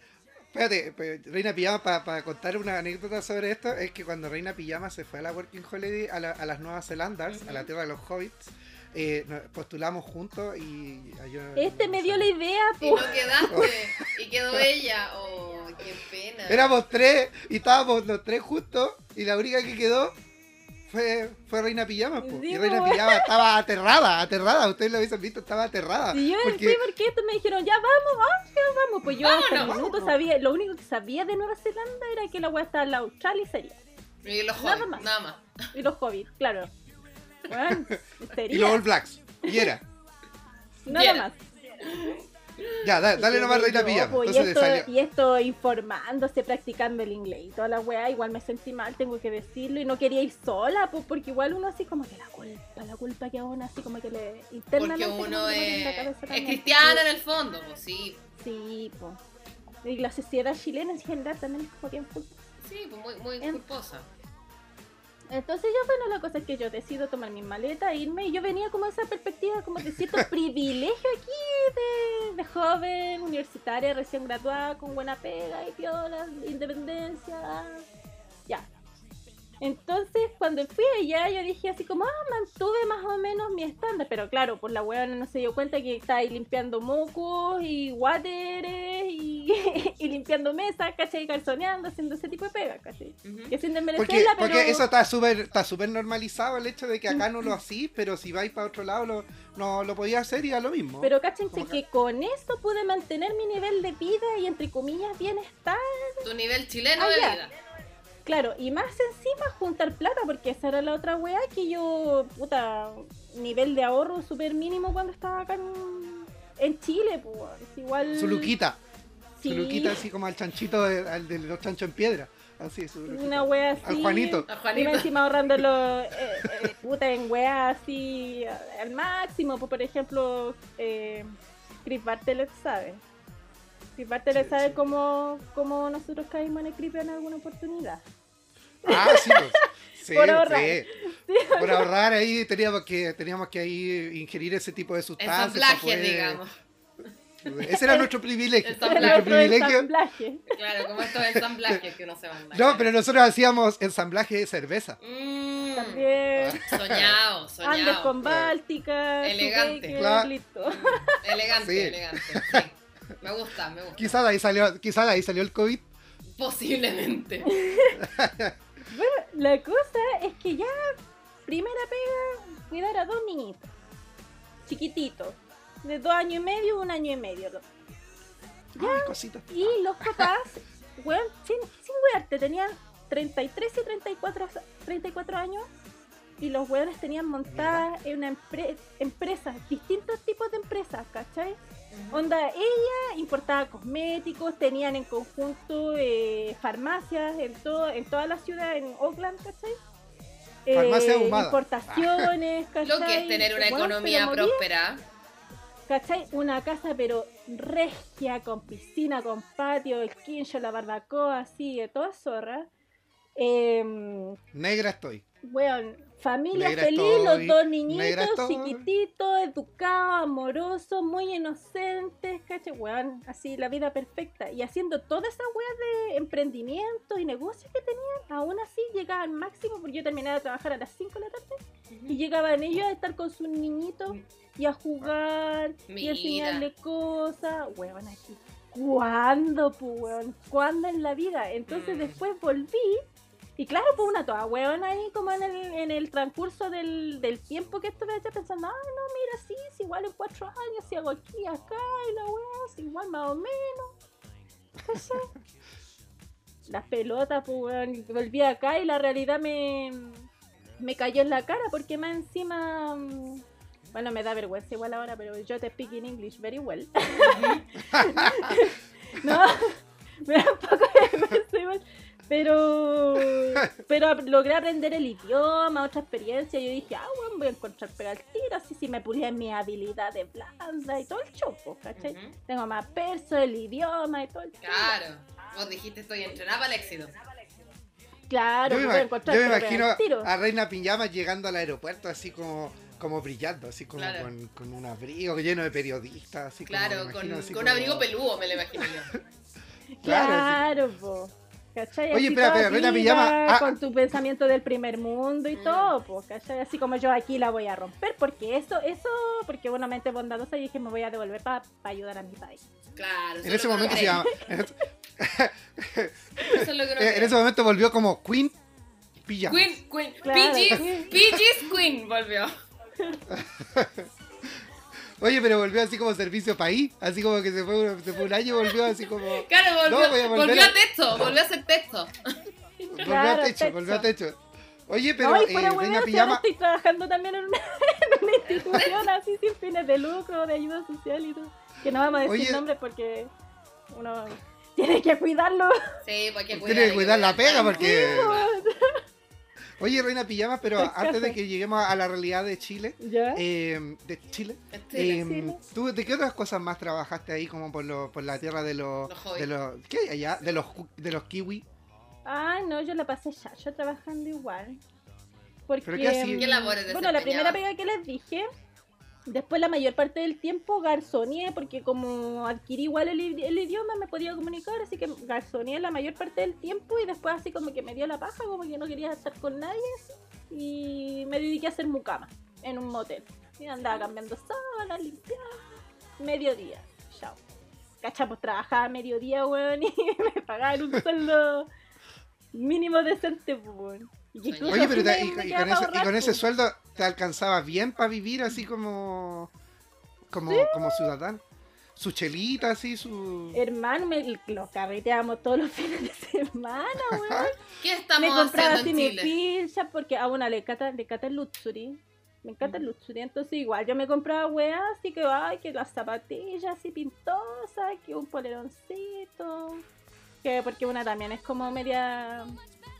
Speaker 2: Espérate, Reina Pijama, para contar una anécdota sobre esto, es que cuando Reina Pijama se fue a la Working Holiday a, la- a las Nuevas Zelandas, a la tierra de los hobbits, eh, nos postulamos juntos y. yo-
Speaker 3: Este me dio la idea,
Speaker 1: Y
Speaker 3: po.
Speaker 1: no quedaste. Y quedó ella. Oh, qué pena.
Speaker 2: Éramos tres y estábamos los tres juntos y la única que quedó fue, fue Reina Pijama. po.
Speaker 3: Sí,
Speaker 2: y Reina
Speaker 3: po.
Speaker 2: Pijama estaba aterrada, aterrada. Ustedes lo hubiesen visto, estaba aterrada.
Speaker 3: Y yo
Speaker 2: porque-
Speaker 3: fui porque estos me dijeron, ya vamos, vamos, ya vamos. Pues yo hasta el
Speaker 1: Vámonos.
Speaker 3: minuto sabía, lo único que sabía de Nueva Zelanda era que la weá estaba en la Australia y sería.
Speaker 1: Y los
Speaker 3: Nada
Speaker 1: jóvenes,
Speaker 3: más.
Speaker 1: nada más.
Speaker 3: Y los hobbits, claro. Bueno,
Speaker 2: Y los All. Blacks. Y era.
Speaker 3: Nada
Speaker 1: Bien.
Speaker 3: más.
Speaker 2: Ya, da- dale
Speaker 3: Y
Speaker 2: nomás Reina Pijama.
Speaker 3: pues, y, esto,
Speaker 2: salió.
Speaker 3: y esto informándose, practicando el inglés y toda la weá, igual me sentí mal, tengo que decirlo, y no quería ir sola, pues porque igual uno así como que la culpa, la culpa que a uno así como que le
Speaker 1: Porque
Speaker 3: internamente como
Speaker 1: uno es, es cristiano en el fondo, pues sí.
Speaker 3: Sí, pues. Y la sociedad chilena en general también es como bien culpa.
Speaker 1: Sí, pues muy, muy
Speaker 3: En-
Speaker 1: culposa.
Speaker 3: Entonces yo, bueno, la cosa es que yo decido tomar mi maleta, irme, y yo venía como esa perspectiva, como de cierto privilegio aquí de, de joven, universitaria, recién graduada, con buena pega y piola, independencia, ya. Entonces, cuando fui allá, yo dije así como, ah, mantuve más o menos mi estándar, pero claro, pues la weona no se dio cuenta que estaba ahí limpiando mocos y wateres y, y limpiando mesas, ¿cachai? Calzoneando, haciendo ese tipo de pega, ¿cachai?
Speaker 1: Ujú.
Speaker 3: Que sin
Speaker 2: Porque,
Speaker 3: desmerecerla, pero...
Speaker 2: porque eso está súper está súper normalizado el hecho de que acá no lo hacís, pero si vais para otro lado lo, no lo podía hacer y a lo mismo.
Speaker 3: Pero cáchense
Speaker 2: que-
Speaker 3: con eso pude mantener mi nivel de vida y entre comillas bienestar.
Speaker 1: Tu nivel chileno
Speaker 3: Ah,
Speaker 1: de vida.
Speaker 3: Claro, y más encima juntar plata, porque esa era la otra weá que yo, puta, nivel de ahorro súper mínimo cuando estaba acá en, en Chile, pues. Igual.
Speaker 2: Su luquita.
Speaker 3: Sí,
Speaker 2: Su luquita así como al chanchito de, al de los chanchos en piedra. Así, su luquita.
Speaker 3: Una wea así.
Speaker 2: Al Juanito.
Speaker 1: A
Speaker 3: Y
Speaker 1: Juanito.
Speaker 3: más encima ahorrándolo, eh, eh, puta, en weá así al máximo. Pues, por ejemplo, eh, Chris Bartlett sabe. Chris Bartlett
Speaker 2: Sí,
Speaker 3: sabe
Speaker 2: sí.
Speaker 3: Cómo, cómo nosotros caímos en el creepy en alguna oportunidad.
Speaker 2: Ah, sí, pues. Sí,
Speaker 3: Por ahorrar.
Speaker 2: sí. Por ahorrar ahí teníamos que, teníamos que ahí ingerir ese tipo de sustancias.
Speaker 1: Ensamblaje,
Speaker 2: para poder-
Speaker 1: digamos.
Speaker 2: Ese era nuestro privilegio.
Speaker 1: Ensamblaje.
Speaker 2: Nuestro privilegio.
Speaker 3: ensamblaje.
Speaker 1: Claro, como estos ensamblajes que uno se manda.
Speaker 2: No, pero nosotros hacíamos ensamblaje de cerveza.
Speaker 1: Mm,
Speaker 3: También.
Speaker 1: soñado,
Speaker 3: Andes
Speaker 1: soñado.
Speaker 3: con Báltica.
Speaker 1: Elegante.
Speaker 2: Claro.
Speaker 3: listo.
Speaker 1: Elegante,
Speaker 2: Sí.
Speaker 1: elegante. Sí. Me gusta, me gusta.
Speaker 2: Quizás de ahí salió, quizás de ahí salió el COVID.
Speaker 1: Posiblemente.
Speaker 3: La cosa es que ya, primera pega, cuidar a dos niñitos. Chiquititos. De dos años y medio, un año y medio.
Speaker 2: Ay.
Speaker 3: Y los papás, weón, sin, sin wearte, tenían 33 y 34, sa- 34 años. Y los weones tenían montadas en una empre- empresas, distintos tipos de empresas, ¿cachai? Onda, ella importaba cosméticos, tenían en conjunto eh, farmacias en todo, en toda la ciudad, en Oakland, ¿cachai?
Speaker 2: Farmacia
Speaker 3: Eh,
Speaker 2: ahumada.
Speaker 3: Importaciones, ¿cachai?
Speaker 1: Lo que es tener una economía próspera.
Speaker 3: ¿Cachai? Una casa pero regia, con piscina, con patio, el quincho, la barbacoa, así, de toda zorra. Eh,
Speaker 2: Negra estoy.
Speaker 3: Weón, familia
Speaker 2: Negra
Speaker 3: feliz,
Speaker 2: estoy,
Speaker 3: los dos niñitos, chiquititos, educados, amorosos, muy inocentes, ¿cachai? Weón, así la vida perfecta. Y haciendo todas esas weas de emprendimientos y negocios que tenían, aún así llegaban máximo, porque yo terminaba de trabajar a las 5 de la tarde, y llegaban ellos a estar con sus niñitos y a jugar y a enseñarle cosas. Weón, aquí. ¿Cuándo, pues, weón? ¿Cuándo en la vida? Entonces
Speaker 1: Mm.
Speaker 3: después volví y claro, pues una toda weón ahí como en el, en el transcurso del, del tiempo que estuve pensando, ah, no, mira, sí, es igual en cuatro años, si hago aquí, acá, y la weá, es igual más o menos. Las pelotas, pues, weón, volví acá y la realidad me, me cayó en la cara porque más encima... mm, Bueno, me da vergüenza igual ahora, pero yo te speak in English very well. no, me da un poco de vergüenza igual. Pero, pero logré aprender el idioma, otra experiencia. Yo dije, ah, bueno, voy a encontrar pega al tiro, así si me pulía mi habilidad de blanda y todo el chopo, ¿cachai? Tengo más perso, el idioma y todo el
Speaker 1: Claro. Vos dijiste estoy entrenada para el éxito.
Speaker 3: Claro,
Speaker 2: Yo me,
Speaker 3: voy a
Speaker 2: yo me
Speaker 3: pega al
Speaker 2: imagino
Speaker 3: tiro.
Speaker 2: a Reina Piñamas llegando al aeropuerto así como, como brillando, así como
Speaker 1: Claro.
Speaker 2: con, con un abrigo lleno de periodistas. Así como,
Speaker 1: Claro, con,
Speaker 2: imagino así
Speaker 1: con
Speaker 2: como-
Speaker 1: abrigo peludo me lo imagino yo.
Speaker 2: Claro,
Speaker 3: Claro, po. ¿Cachai?
Speaker 2: Oye, espera, espera,
Speaker 3: viva,
Speaker 2: Pijama, ah.
Speaker 3: Con tu pensamiento del primer mundo y
Speaker 1: Mm.
Speaker 3: todo, pues, ¿cachai? Así como yo aquí la voy a romper, porque eso, eso, porque una mente bondadosa y dije me voy a devolver para ayudar a mi país.
Speaker 1: Claro.
Speaker 2: En
Speaker 1: es
Speaker 2: ese momento se llama. En ese-
Speaker 1: Eso lo
Speaker 2: en ese momento volvió como Queen Pijamas.
Speaker 1: Queen, Queen,
Speaker 3: Claro.
Speaker 1: PG's Queen volvió.
Speaker 2: Oye, pero volvió así como servicio país, así como que se fue, se fue un año y volvió así como.
Speaker 1: Claro, volvió,
Speaker 2: No, a
Speaker 1: volvió
Speaker 2: a-
Speaker 1: texto, volvió a hacer texto.
Speaker 2: Volvió
Speaker 3: Claro,
Speaker 2: a techo,
Speaker 3: techo.
Speaker 2: volvió a techo. Oye, pero
Speaker 3: no, y
Speaker 2: eh, Pijama.
Speaker 3: estoy trabajando también en una, en una institución así sin fines de lucro, de ayuda social y todo. Que no vamos a decir
Speaker 2: Oye.
Speaker 3: nombres porque uno tiene que cuidarlo.
Speaker 1: Sí, pues hay que cuidar.
Speaker 2: Tiene que cuidar la pega porque.
Speaker 3: pues.
Speaker 2: Oye, Reina Pijamas, pero antes de que lleguemos a la realidad de Chile,
Speaker 3: ¿Ya?
Speaker 2: eh, de Chile, eh,
Speaker 3: Chile.
Speaker 2: ¿tú de qué otras cosas más trabajaste ahí como por, lo, por la tierra de los, de los ¿qué hay allá? De los de los kiwi.
Speaker 3: Ay, no, yo la pasé ya, yo trabajando igual. Porque,
Speaker 2: ¿Pero qué
Speaker 3: mm,
Speaker 1: ¿Qué labores
Speaker 3: Bueno, la primera pega que les dije, después la mayor parte del tiempo garzoneé, porque como adquirí igual el, el idioma me podía comunicar, así que garzoneé la mayor parte del tiempo y después así como que me dio la paja, como que no quería estar con nadie, así, y me dediqué a hacer mucama en un motel. Y andaba cambiando sábanas, limpiando, mediodía, chao. Cacha, pues trabajaba a mediodía, weón, y me pagaban un sueldo mínimo decente, pues, weón. Y
Speaker 2: Oye, pero y, y con ese, y
Speaker 3: ahorrar,
Speaker 2: con ese sueldo te alcanzaba bien para vivir así como como, como ciudadano. Su chelita así, su
Speaker 3: Hermano, me, los carreteábamos todos los fines de semana, weón.
Speaker 1: ¿Qué
Speaker 3: me
Speaker 1: estamos
Speaker 3: compraba
Speaker 1: haciendo
Speaker 3: así
Speaker 1: en
Speaker 3: mi
Speaker 1: Chile?
Speaker 3: pilcha porque a una le encanta, le encanta el luxury. Me encanta el luxury, entonces igual yo me compraba weas, así que ay, que las zapatillas así pintosas, que un poleroncito, que porque una también es como media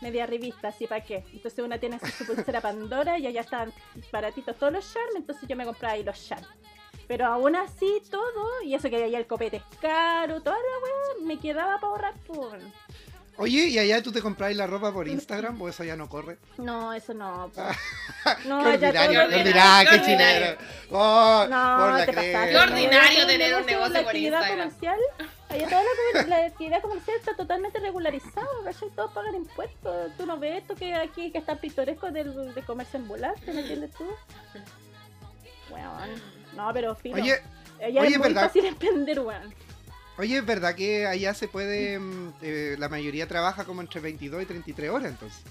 Speaker 3: media revista, así para qué. Entonces una tiene su pulsera Pandora y allá están baratitos todos los charms, entonces yo me compraba ahí los charms. Pero aún así todo, y eso que allá el copete es caro, toda la wea me quedaba para ahorrar por...
Speaker 2: Oye, ¿y allá tú te compráis la ropa por Instagram o eso ya no corre?
Speaker 3: No, eso no. po. No,
Speaker 2: qué
Speaker 3: allá todo
Speaker 2: ordinario,
Speaker 3: lo
Speaker 2: qué ordinario, chileno. Oh,
Speaker 3: No,
Speaker 2: por la
Speaker 3: te pasaste.
Speaker 1: Qué ordinario
Speaker 3: No,
Speaker 1: tener un
Speaker 3: negocio,
Speaker 1: por
Speaker 3: actividad
Speaker 1: Instagram.
Speaker 3: comercial, allá toda la, la actividad comercial está totalmente regularizada, ¿cachai? Todos pagan impuestos. Tú no ves esto que aquí que está pintoresco del, de comercio ambulante, ¿me entiendes tú? Weón. No, pero filo.
Speaker 2: Oye,
Speaker 3: allá
Speaker 2: oye,
Speaker 3: es muy
Speaker 2: ¿verdad?
Speaker 3: fácil emprender, weón.
Speaker 2: oye, ¿es verdad que allá se puede, mm, eh, la mayoría trabaja como entre 22 y 33 horas entonces?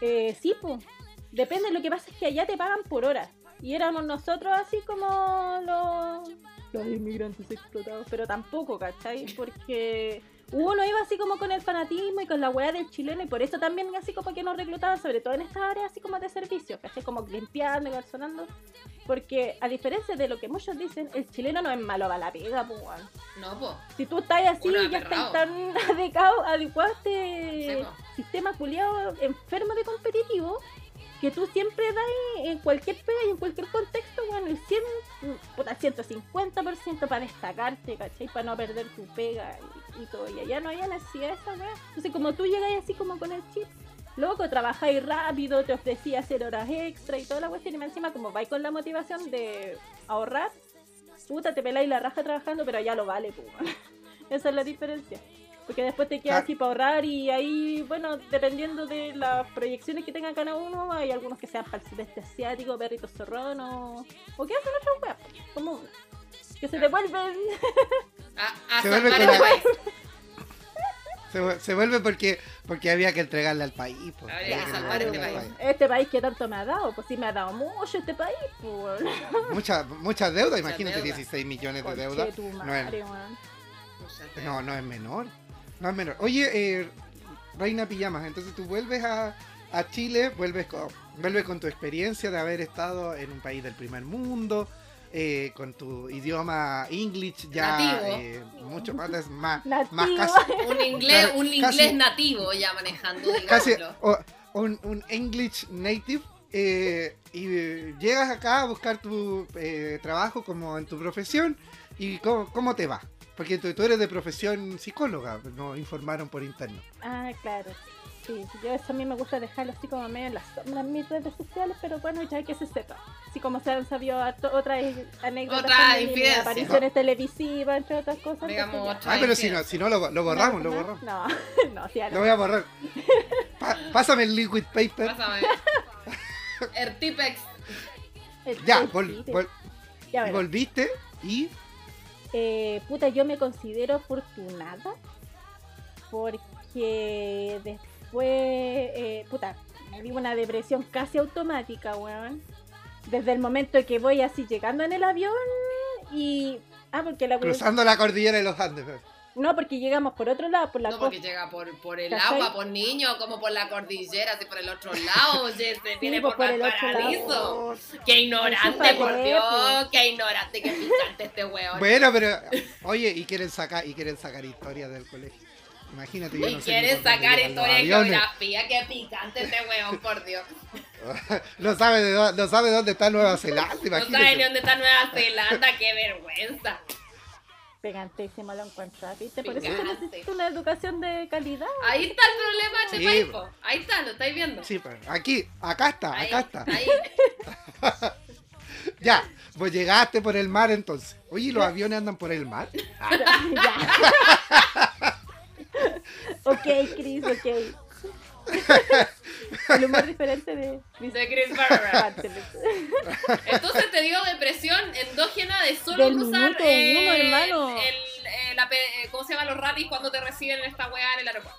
Speaker 3: Eh, sí, pues. Depende, lo que pasa es que allá te pagan por hora. Y éramos nosotros así como los, los inmigrantes explotados, pero tampoco, ¿cachai? Porque uno iba así como con el fanatismo y con la weá del chileno y por eso también así como que nos reclutaban, sobre todo en estas áreas así como de servicio, ¿cachai? Como limpiando y garzonando. Porque a diferencia de lo que muchos dicen, el chileno no es malo para la pega, pues.
Speaker 1: No, po.
Speaker 3: Si tú estás así y ya estás tan adecuado, adecuado a este
Speaker 1: Sí,
Speaker 3: sistema culiado enfermo de competitivo, que tú siempre das en cualquier pega y en cualquier contexto, bueno, el 100, puta, 150% para destacarte, ¿cachai? Para no perder tu pega y, todo. Y allá no había necesidad de esa weá. Entonces, como tú llegas así como con el chip, loco, trabajáis rápido, te ofrecía hacer horas extra y toda la cuestión, y encima, como vais con la motivación de ahorrar, puta, te peláis la raja trabajando, pero ya lo vale, pues. Esa es la diferencia. Porque después te quedas
Speaker 2: Ah.
Speaker 3: así para ahorrar y ahí, bueno, dependiendo de las proyecciones que tenga cada uno, hay algunos que sean para el sudeste asiático, perritos zorrón o, o que hacen otras weas, como una. Que se devuelven.
Speaker 1: A, a
Speaker 2: Se vuelve la-. Se, se vuelve porque porque había que entregarle al país. pues,
Speaker 1: Habría que
Speaker 2: había
Speaker 1: salvar
Speaker 2: entregarle
Speaker 1: este país.
Speaker 3: Este país que tanto me ha dado, pues sí me ha dado mucho este país, pues.
Speaker 2: Muchas muchas deudas,
Speaker 1: Muchas
Speaker 2: imagínate
Speaker 1: deudas.
Speaker 2: 16 millones de
Speaker 3: Conche tu
Speaker 2: No es,
Speaker 1: no,
Speaker 2: no es menor. No es menor. Oye, eh, Reina Pijamas. Entonces tú vuelves a, a Chile, vuelves con, vuelves con tu experiencia de haber estado en un país del primer mundo, eh, con tu idioma English ya eh, mucho más, más, más casi,
Speaker 1: Un inglés,
Speaker 2: Claro,
Speaker 1: un
Speaker 2: casi-
Speaker 1: inglés nativo ya manejando,
Speaker 2: casi o- un, un English native. eh, y eh, llegas acá a buscar tu eh, trabajo como en tu profesión y cómo, cómo te va. Porque tú, tú eres de profesión psicóloga, nos informaron por interno.
Speaker 3: Ah, claro. Sí, yo eso a mí me gusta dejarlo así como medio en las sombras en mis redes sociales, pero bueno, ya que se sepa. Así como se han sabido otras anécdotas,
Speaker 1: infidencias.
Speaker 3: apariciones televisivas, entre otras cosas.
Speaker 1: Digamos, otra-
Speaker 2: Ah, pero si no, si no lo, borramos, lo borramos.
Speaker 3: No, no, sí,
Speaker 2: Lo voy a borrar. Pa- pásame el liquid paper.
Speaker 1: Pásame. El Tipex.
Speaker 2: Ya, vol- vol-
Speaker 3: Ya, bueno.
Speaker 2: volviste y
Speaker 3: Eh, puta, yo me considero afortunada porque después, eh, puta, me dio una depresión casi automática, weón. Desde el momento que voy así llegando en el avión y... Ah, porque la
Speaker 2: cruzando la cordillera de los Andes.
Speaker 3: No, porque llegamos por otro lado, por la
Speaker 1: No, porque llega por, por el
Speaker 3: ¿Cachai?
Speaker 1: agua, por niño, como por la cordillera, así por el otro lado. Oye, se viene
Speaker 3: pues,
Speaker 1: por,
Speaker 3: por el otro
Speaker 1: Valparaíso. Qué ignorante, por Dios.
Speaker 3: qué,
Speaker 1: Qué ignorante, qué picante este weón.
Speaker 2: Bueno, pero oye, y quieren sacar y quieren sacar historia del colegio. Imagínate, yo no
Speaker 1: quieren sacar historia de geografía, qué picante este weón, por Dios.
Speaker 2: No sabe de dónde, no sabe dónde está Nueva Zelanda,
Speaker 1: No sabe ni
Speaker 2: imagínate.
Speaker 1: dónde está Nueva Zelanda, qué vergüenza.
Speaker 3: Pegantísimo lo encuentras, ¿viste? Por eso se
Speaker 1: Pegante.
Speaker 3: necesita una educación de calidad.
Speaker 1: Ahí está el problema de este
Speaker 2: Sí,
Speaker 1: país,
Speaker 2: po.
Speaker 1: Ahí está, lo estáis viendo.
Speaker 2: Sí, pues, aquí, acá está,
Speaker 1: Ahí,
Speaker 2: acá está.
Speaker 1: ahí.
Speaker 2: Ya, pues llegaste por el mar entonces. Oye, ¿y ¿los aviones andan por el mar?
Speaker 3: ya. ok, Chris, ok. El humor diferente de
Speaker 1: De Chris Barber. Entonces te dio depresión endógena de solo
Speaker 3: Del
Speaker 1: cruzar
Speaker 3: minuto uno, hermano.
Speaker 1: el, eh, la eh, ¿cómo se llama los rapis cuando te reciben en esta weá en el aeropuerto?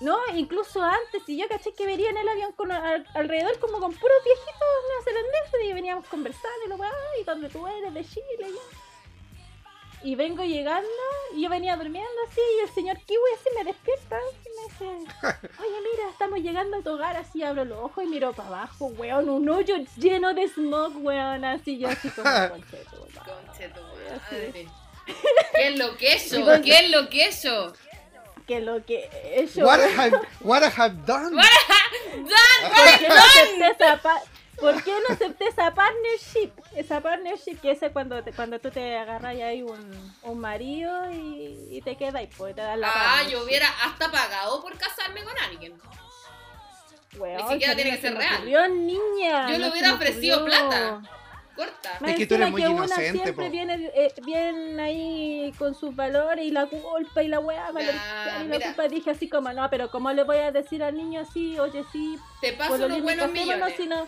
Speaker 3: No, incluso antes, si yo caché que venía en el avión con al- alrededor como con puros viejitos neozelandeses y veníamos conversando y lo weá, y donde tú eres de Chile ya. Y vengo llegando y yo venía durmiendo así y el señor Kiwi así me despierta y me oye mira, estamos llegando a tu hogar, así abro los ojos y miro para abajo, weón, un hoyo lleno de smog, weón, así yo así como concheto,
Speaker 1: madre. ¿Qué es lo que es
Speaker 3: ¿Y
Speaker 1: yo?
Speaker 3: dónde?
Speaker 1: ¿Qué es lo que es yo?
Speaker 3: Que lo que eso,
Speaker 2: What I have, what I have done.
Speaker 3: ¿Por qué no acepté esa pa- ¿Por qué no acepté esa partnership? Esa partnership que ese cuando te, cuando tú te agarras y hay un, un marido y, y te quedas y pues te dan la
Speaker 1: Ah, yo hubiera hasta pagado por casarme con alguien.
Speaker 3: Weón,
Speaker 1: ni siquiera tiene que
Speaker 3: se
Speaker 1: ser real.
Speaker 3: ocurrió, niña.
Speaker 1: Yo le
Speaker 3: no
Speaker 1: hubiera ofrecido
Speaker 3: ocurrió.
Speaker 1: plata. Corta.
Speaker 3: Más
Speaker 2: Es que tú eres muy
Speaker 3: que una
Speaker 2: inocente,
Speaker 3: siempre
Speaker 2: po.
Speaker 3: viene eh, bien ahí con sus valores y la culpa y la weá, y la culpa. Dije así como, no, pero ¿cómo le voy a decir al niño así? Oye, sí,
Speaker 1: Te paso unos buenos millones.
Speaker 3: si no,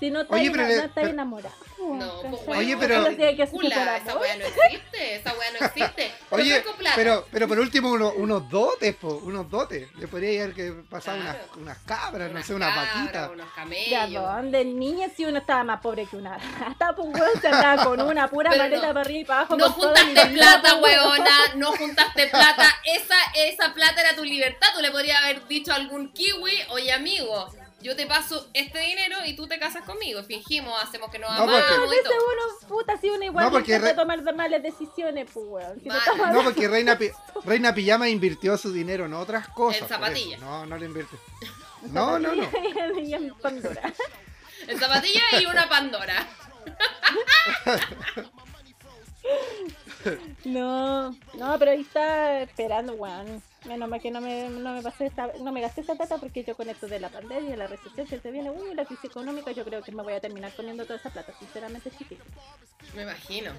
Speaker 3: si no está,
Speaker 2: Oye,
Speaker 3: ena-
Speaker 2: pero
Speaker 3: no
Speaker 2: le-
Speaker 3: está
Speaker 2: pero-
Speaker 3: enamorado.
Speaker 1: No, pues,
Speaker 2: Oye,
Speaker 1: weón,
Speaker 2: pero-
Speaker 3: Uno
Speaker 1: Cula, esa weá no existe, esa weá no existe. Pero
Speaker 2: Oye, pero, pero por último unos, unos dotes, po, unos dotes. Le podría haber que pasar
Speaker 1: Claro.
Speaker 2: unas, unas cabras, no
Speaker 1: Unas
Speaker 2: sé, unas vaquitas.
Speaker 1: Unos
Speaker 3: ¿De
Speaker 1: camellos.
Speaker 3: dónde, niña, si uno estaba más pobre que una rata? Pues weón, se andaba con una pura
Speaker 1: Pero
Speaker 3: maleta
Speaker 1: no.
Speaker 3: para arriba y para abajo.
Speaker 1: No juntaste plata, weona, no juntaste plata. Esa, esa plata era tu libertad. Tú le podrías haber dicho a algún kiwi, oye amigo, yo te paso este dinero y tú te casas conmigo. Fingimos, hacemos que nos
Speaker 2: No,
Speaker 1: amamos
Speaker 2: porque-
Speaker 3: No,
Speaker 1: y todo.
Speaker 3: uno, puta, si uno igual
Speaker 2: No, porque re-
Speaker 3: tomar de malas decisiones, pues weón. Si no
Speaker 2: No, porque Reina, Pi- Reina Pijama invirtió su dinero en otras cosas.
Speaker 1: En zapatillas.
Speaker 2: No, no lo invirtió. No, no, no.
Speaker 3: Y en Pandora.
Speaker 1: En zapatilla y una Pandora.
Speaker 3: No, no, pero ahí está esperando, weón. Menos mal que no me, no me pasé esta, no me gasté esa plata porque yo con esto de la pandemia, la recesión que se viene, uy, la crisis económica, yo creo que me voy a terminar comiendo toda esa plata, sinceramente, chiquito.
Speaker 1: Me imagino.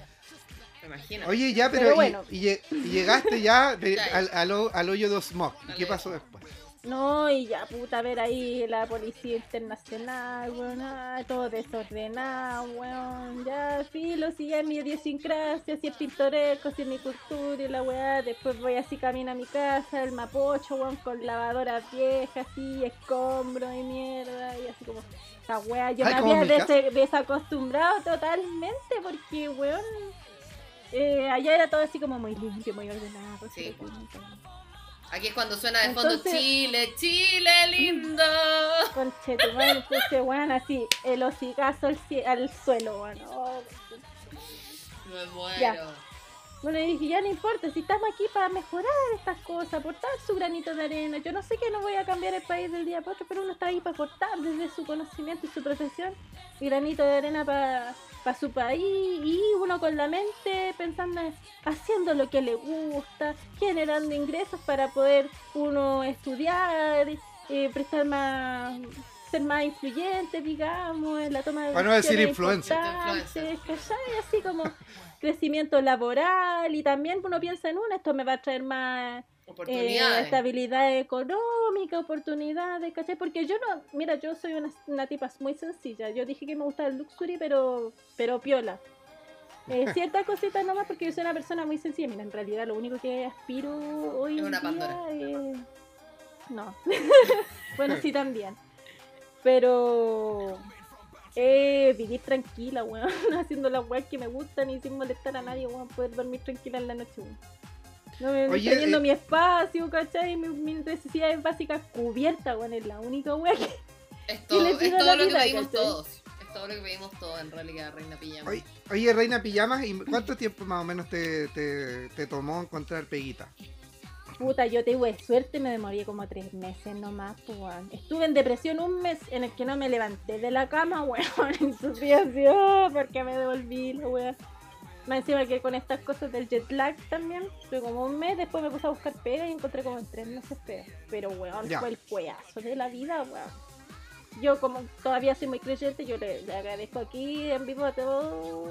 Speaker 1: Me imagino.
Speaker 2: Oye, ya, pero,
Speaker 3: Pero
Speaker 2: y-
Speaker 3: bueno.
Speaker 2: y, lle- y llegaste ya de- al, al, al hoyo de Smog. ¿Y
Speaker 1: Al
Speaker 2: qué pasó después?
Speaker 3: No, y ya, puta, a ver ahí la policía internacional, weón, ah, todo desordenado, weón, ya, filo, si ya es mi idiosincrasia, si es pintoresco, si es mi cultura y la weá, después voy así camino a mi casa, el mapocho, weón, con lavadoras viejas, así, escombros y mierda, y así como, esa weá, yo
Speaker 2: Ay,
Speaker 3: me
Speaker 2: como
Speaker 3: había des- desacostumbrado totalmente, porque, weón, eh, allá era todo así como muy limpio, muy ordenado,
Speaker 1: Sí.
Speaker 3: así, como-
Speaker 1: Aquí es cuando suena de fondo Chile, Chile lindo.
Speaker 3: Conche, tu madre, entonces, weón, así, el hocicazo al, al suelo, weón. Oh,
Speaker 1: Me muero.
Speaker 3: Ya. Bueno, y dije, ya no importa, si estamos aquí para mejorar estas cosas, aportar su granito de arena. Yo no sé que no voy a cambiar el país del día para otro, pero uno está ahí para aportar desde su conocimiento y su profesión, y granito de arena para su país, y uno con la mente pensando, en- haciendo lo que le gusta, generando ingresos para poder uno estudiar, eh, prestar más ser más influyente, digamos, en la toma de
Speaker 2: Para no decir
Speaker 3: ¿cachai? Así como crecimiento laboral y también uno piensa en uno, esto me va a traer más eh,
Speaker 1: Oportunidades.
Speaker 3: estabilidad económica, oportunidades, ¿cachai? Porque yo no, mira, yo soy una, una tipa muy sencilla, yo dije que me gusta el luxury, pero, pero piola. Eh, ciertas cositas nomás porque yo soy una persona muy sencilla, mira, en realidad lo único que aspiro hoy
Speaker 1: Es
Speaker 3: en
Speaker 1: una
Speaker 3: día es- No. bueno, sí también. Pero... Eh, vivir tranquila, weón, haciendo las weas que me gustan y sin molestar a nadie, weón, poder dormir tranquila en la noche, weón. No me
Speaker 2: Oye,
Speaker 3: teniendo
Speaker 2: eh,
Speaker 3: mi espacio, ¿cachai? Mi- Mis necesidades básicas cubiertas, weón, es la única wea que...
Speaker 1: Es
Speaker 3: ¿Qué
Speaker 1: todo,
Speaker 3: le
Speaker 1: es todo
Speaker 3: la
Speaker 1: lo que
Speaker 3: vida,
Speaker 1: pedimos
Speaker 3: cachai?
Speaker 1: todos. Es todo lo que pedimos todos en realidad, Reina Pijama.
Speaker 2: Oye, oye, Reina Pijamas, ¿y cuánto tiempo más o menos te, te, te tomó encontrar peguita?
Speaker 3: Puta, yo tuve suerte, me demoré como tres meses nomás, pues, weón. Estuve en depresión un mes en el que no me levanté de la cama, weón, y sufrí así, oh, porque me devolví la weón. Más encima que con estas cosas del jet lag también, fue como un mes, después me puse a buscar pega y encontré como en tres meses pega. Pero weón,
Speaker 2: Ya.
Speaker 3: fue el cueazo de la vida, weón. Yo como todavía soy muy creyente, yo le, le agradezco aquí en vivo a todos.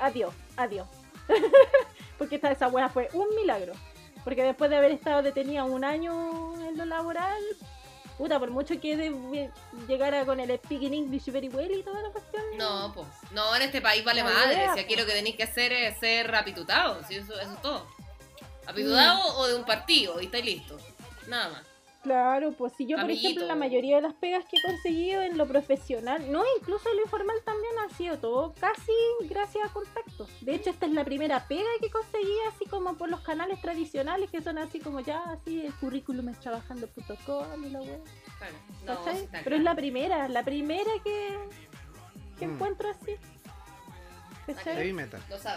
Speaker 3: Adiós, adiós. Porque esta, esa weá fue un milagro. Porque después de haber estado detenida un año en lo laboral, puta, por mucho que de- llegara con el speaking English very well y toda la cuestión.
Speaker 1: No, pues. No, en este país vale madre.
Speaker 3: idea,
Speaker 1: Si aquí
Speaker 3: po.
Speaker 1: lo que tenéis que hacer es ser apitutado. Si eso, eso es todo. Apitutado o de un partido y estáis listos. Nada más.
Speaker 3: Claro, pues si yo, por
Speaker 1: Amiguito.
Speaker 3: ejemplo, la mayoría de las pegas que he conseguido en lo profesional, no, incluso en lo informal también ha sido todo casi gracias a contactos. De hecho, esta es la primera pega que conseguí así como por los canales tradicionales que son así como ya, así el currículum es trabajando.com y la web.
Speaker 1: Claro.
Speaker 3: Pero es la primera, la primera que, que
Speaker 2: Mm.
Speaker 3: encuentro así. ¿Cachai?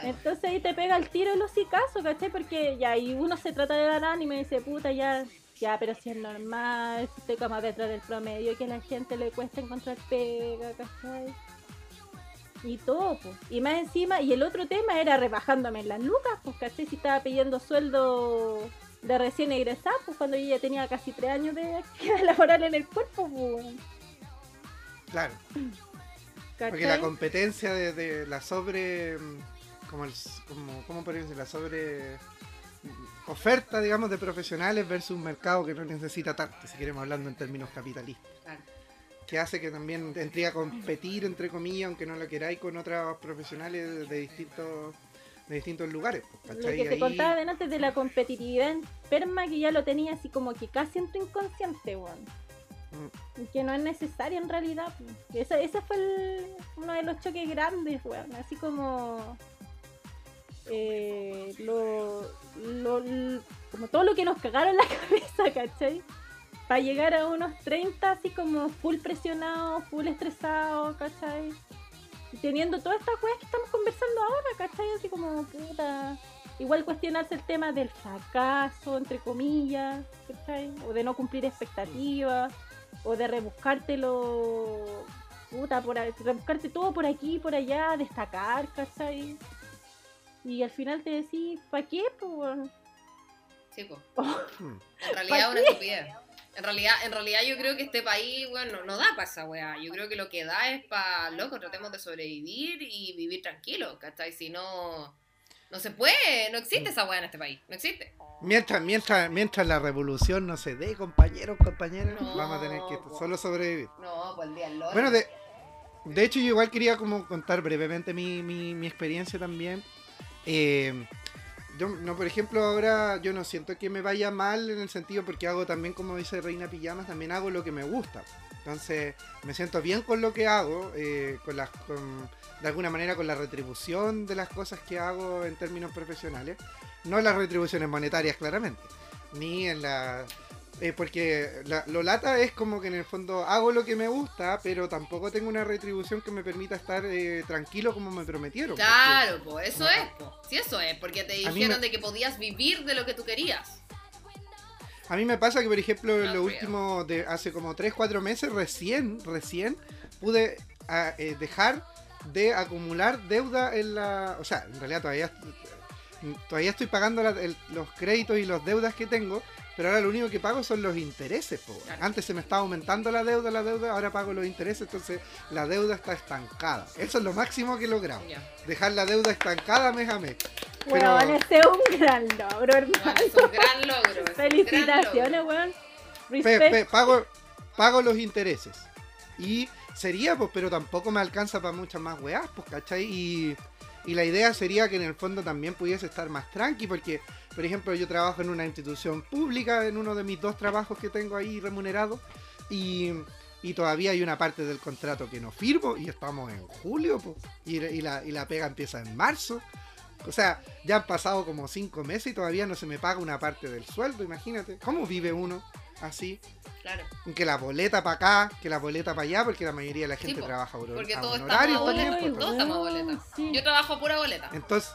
Speaker 3: Entonces ahí te pega el tiro el hocicazo, ¿cachai? Porque ya, y uno se trata de dar ánimo y dice, puta, ya, ya, pero si es normal, si estoy como detrás del promedio, que a la gente le cuesta encontrar pega, ¿cachai? Y todo, pues. Y más encima, y el otro tema era rebajándome las lucas, pues, ¿cachai? Si estaba pidiendo sueldo de recién egresada, pues cuando yo ya tenía casi tres años de actividad laboral en el cuerpo, pues,
Speaker 2: Claro. Porque la competencia de, de la sobre. mm, Como el, como, ¿Cómo podría decir? La sobre. Oferta, digamos, de profesionales versus un mercado que no necesita tanto, si queremos hablando en términos capitalistas.
Speaker 1: Claro.
Speaker 2: Que hace que también tendría a competir, entre comillas, aunque no lo queráis, con otros profesionales de, distintos de distintos lugares. pues,
Speaker 3: Lo que te
Speaker 2: Ahí-
Speaker 3: contaba antes de la competitividad enferma que ya lo tenía así como que casi en tu inconsciente, weón.
Speaker 2: Mm.
Speaker 3: Que no es necesario en realidad. pues. Ese, ese fue el- uno de los choques grandes, weón. Así como. Eh, lo, lo- como todo lo que nos cagaron la cabeza, ¿cachai? Para llegar a unos 30 así como full presionado, full estresado, ¿cachai? Teniendo todas estas cosas que estamos conversando ahora, ¿cachai? Así como, puta. Igual cuestionarse el tema del fracaso, entre comillas, ¿cachai? O de no cumplir expectativas, o de rebuscártelo, puta, por, rebuscarte todo por aquí por allá, destacar, ¿cachai? Y al final te decís, ¿para qué? Pues?
Speaker 1: Sí, po.
Speaker 2: Mm.
Speaker 1: En realidad es una estupidez. En realidad, en realidad yo creo que este país, bueno, no da para esa weá. Yo creo que lo que da es para, loco, tratemos de sobrevivir y vivir tranquilo, ¿cachai? Si no, no se puede, no existe esa weá en este país, no existe.
Speaker 2: Mientras, mientras, mientras la revolución no se dé, compañeros, compañeras,
Speaker 1: No,
Speaker 2: vamos a tener que
Speaker 1: po.
Speaker 2: solo sobrevivir.
Speaker 1: No, pues el día loro.
Speaker 2: Bueno, de, de hecho yo igual quería como contar brevemente mi, mi, mi experiencia también. Eh, yo, no, por ejemplo, ahora yo no siento que me vaya mal en el sentido porque hago también, como dice Reina Pijamas, también hago lo que me gusta. Entonces me siento bien con lo que hago, eh, con las, con- de alguna manera con la retribución de las cosas que hago en términos profesionales. No las retribuciones monetarias, claramente. ni en la... eh, porque la, lo lata es como que en el fondo hago lo que me gusta, pero tampoco tengo una retribución que me permita estar eh, tranquilo como me prometieron. porque-
Speaker 1: Claro, pues eso es, po. Sí, eso es, porque te dijeron
Speaker 2: me-
Speaker 1: de que podías vivir de lo que tú querías.
Speaker 2: A mí me pasa que, por ejemplo, en
Speaker 1: No
Speaker 2: lo
Speaker 1: creo.
Speaker 2: último de hace como 3, 4 meses, recién, recién pude ah, eh, dejar de acumular deuda en la... O sea, en realidad todavía, todavía estoy pagando la- el- los créditos y las deudas que tengo, pero ahora lo único que pago son los intereses. po.
Speaker 1: Claro.
Speaker 2: Antes se me estaba aumentando la deuda, la deuda, ahora pago los intereses, entonces la deuda está estancada. Eso es lo máximo que he logrado. Dejar la deuda estancada mes a mes. Pero-
Speaker 3: ese es un gran logro,
Speaker 1: Bueno,
Speaker 3: hermano.
Speaker 1: es un gran logro.
Speaker 3: Felicitaciones, weón.
Speaker 2: Pe- pago, pago los intereses. Y sería, pues, pero tampoco me alcanza para muchas más weás, pues, ¿cachai? Y, y la idea sería que en el fondo también pudiese estar más tranqui, porque, por ejemplo, yo trabajo en una institución pública, en uno de mis dos trabajos que tengo ahí remunerados, y, y todavía hay una parte del contrato que no firmo, y estamos en julio, pues, y, y la, y la pega empieza en marzo. O sea, ya han pasado como cinco meses y todavía no se me paga una parte del sueldo, imagínate. ¿Cómo vive uno así?
Speaker 1: Claro.
Speaker 2: Que la boleta para acá, que la boleta para allá, porque la mayoría de la gente
Speaker 1: po,
Speaker 2: trabaja por
Speaker 1: porque todos estamos a
Speaker 2: también,
Speaker 1: boleta, todos estamos a
Speaker 3: weón,
Speaker 1: boleta.
Speaker 3: sí.
Speaker 1: Yo trabajo a pura boleta.
Speaker 2: Entonces,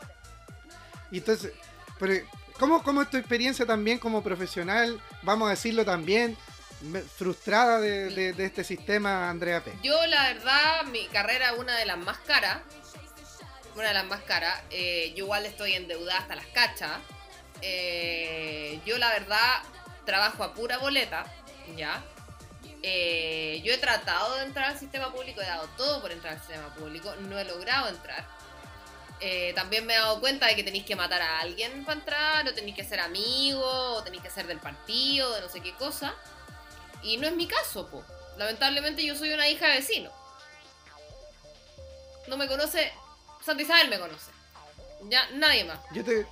Speaker 2: y entonces, pero ¿cómo, ¿cómo es tu experiencia también como profesional, vamos a decirlo también, frustrada de, de- de este sistema, Andrea P?
Speaker 1: Yo, la verdad, mi carrera es una de las más caras. Una de las más caras. Eh, yo igual estoy endeudada hasta las cachas. Eh, yo, la verdad, trabajo a pura boleta. ¿Ya? Eh, yo he tratado de entrar al sistema público, he dado todo por entrar al sistema público. No he logrado entrar. Eh, también me he dado cuenta de que tenéis que matar a alguien para entrar, o tenéis que ser amigo, o tenéis que ser del partido, de no sé qué cosa. Y no es mi caso, po. Lamentablemente yo soy una hija de vecino. No me conoce. Santa Isabel me conoce. Ya, nadie más.
Speaker 2: Yo te,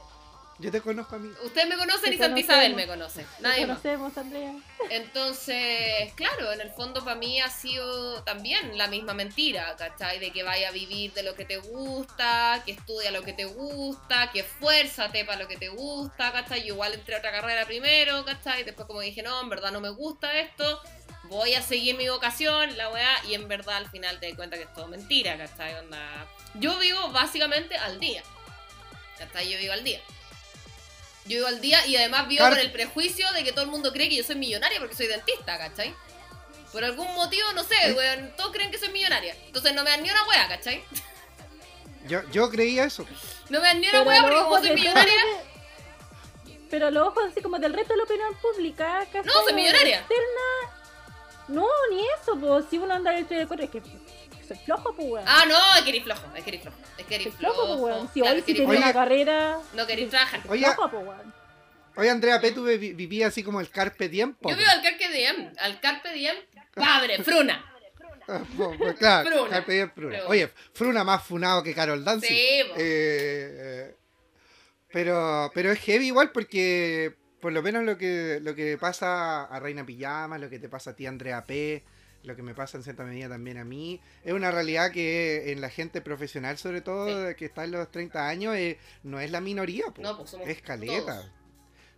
Speaker 2: yo te conozco a mí.
Speaker 1: Ustedes me conocen
Speaker 3: Te
Speaker 1: y Santa Isabel me conoce.
Speaker 3: Te
Speaker 1: Nadie más.
Speaker 3: conocemos, Andrea.
Speaker 1: Entonces, claro, en el fondo para mí ha sido también la misma mentira, ¿cachai? De que vaya a vivir de lo que te gusta, que estudia lo que te gusta, que esfuérzate para lo que te gusta, ¿cachai? Yo igual entré a otra carrera primero, ¿cachai? Después como dije, no, en verdad no me gusta esto, voy a seguir mi vocación, la weá, y en verdad al final te das cuenta que es todo mentira, ¿cachai? Onda... Yo vivo básicamente al día, ¿cachai? Yo vivo al día. Yo vivo al día y además vivo
Speaker 2: Claro.
Speaker 1: con el prejuicio de que todo el mundo cree que yo soy millonaria porque soy dentista, ¿cachai? Por algún motivo, no sé,
Speaker 2: ¿Eh?
Speaker 1: weón, todos creen que soy millonaria. Entonces no me dan ni una wea, ¿cachai?
Speaker 2: Yo, yo creía eso.
Speaker 1: No me dan ni una
Speaker 3: Pero
Speaker 1: wea porque como soy millonaria,
Speaker 3: Pero los ojos así como del resto de la opinión pública. ¿cachai?
Speaker 1: No, soy millonaria.
Speaker 3: Externa. No, ni eso, pues si uno anda en el de correr, es que soy flojo, pues weón.
Speaker 1: Ah, no, es que eres flojo, es que eres flojo. Es que eres
Speaker 3: flojo,
Speaker 1: flojo.
Speaker 3: pues weón. Si
Speaker 1: claro,
Speaker 3: hoy
Speaker 2: Oye.
Speaker 3: una carrera.
Speaker 1: No queréis trabajar.
Speaker 2: Oye,
Speaker 3: Flojo, pues weón.
Speaker 2: Oye, Andrea P, tú vi- vivías así como el carpe diem.
Speaker 1: Yo vivo al Carpe Diem, al Carpe Diem, padre, fruna.
Speaker 2: Ah, pues claro,
Speaker 1: Fruna.
Speaker 2: Carpe diem, Fruna. Oye, Fruna más funado que Carol Dancy.
Speaker 1: Sí.
Speaker 2: Eh, pero, pero es heavy igual porque por lo menos lo que, lo que pasa a Reina Pijama, lo que te pasa a ti Andrea P, lo que me pasa en cierta medida también a mí, es una realidad que en la gente profesional sobre todo, que está en los 30 años, eh, no es la minoría, po.
Speaker 1: No, pues somos
Speaker 2: es caleta.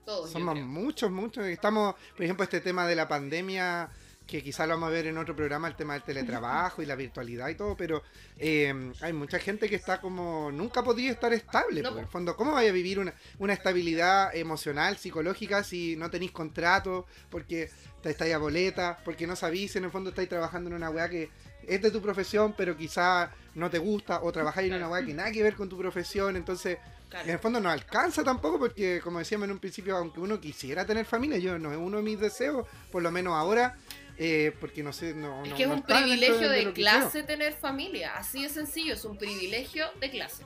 Speaker 1: todos.
Speaker 2: Somos muchos, muchos. Estamos, por ejemplo, este tema de la pandemia, que quizás lo vamos a ver en otro programa, el tema del teletrabajo y la virtualidad y todo, pero eh, hay mucha gente que está como, nunca podría estar estable.
Speaker 1: No,
Speaker 2: por
Speaker 1: po.
Speaker 2: el fondo, ¿cómo vaya a vivir una, una estabilidad emocional, psicológica, si no tenéis contrato, porque estáis a boleta, porque no sabéis si en el fondo estáis trabajando en una weá que es de tu profesión, pero quizás no te gusta, o trabajáis en una
Speaker 1: Claro.
Speaker 2: weá que nada que ver con tu profesión, entonces
Speaker 1: Claro.
Speaker 2: en el fondo no alcanza tampoco porque, como decíamos en un principio, aunque uno quisiera tener familia, yo no es uno de mis deseos, por lo menos ahora, eh, porque no sé, no,
Speaker 1: Es
Speaker 2: no-
Speaker 1: que es
Speaker 2: no
Speaker 1: un privilegio de, clase tener familia. Así de sencillo, es un privilegio de clase.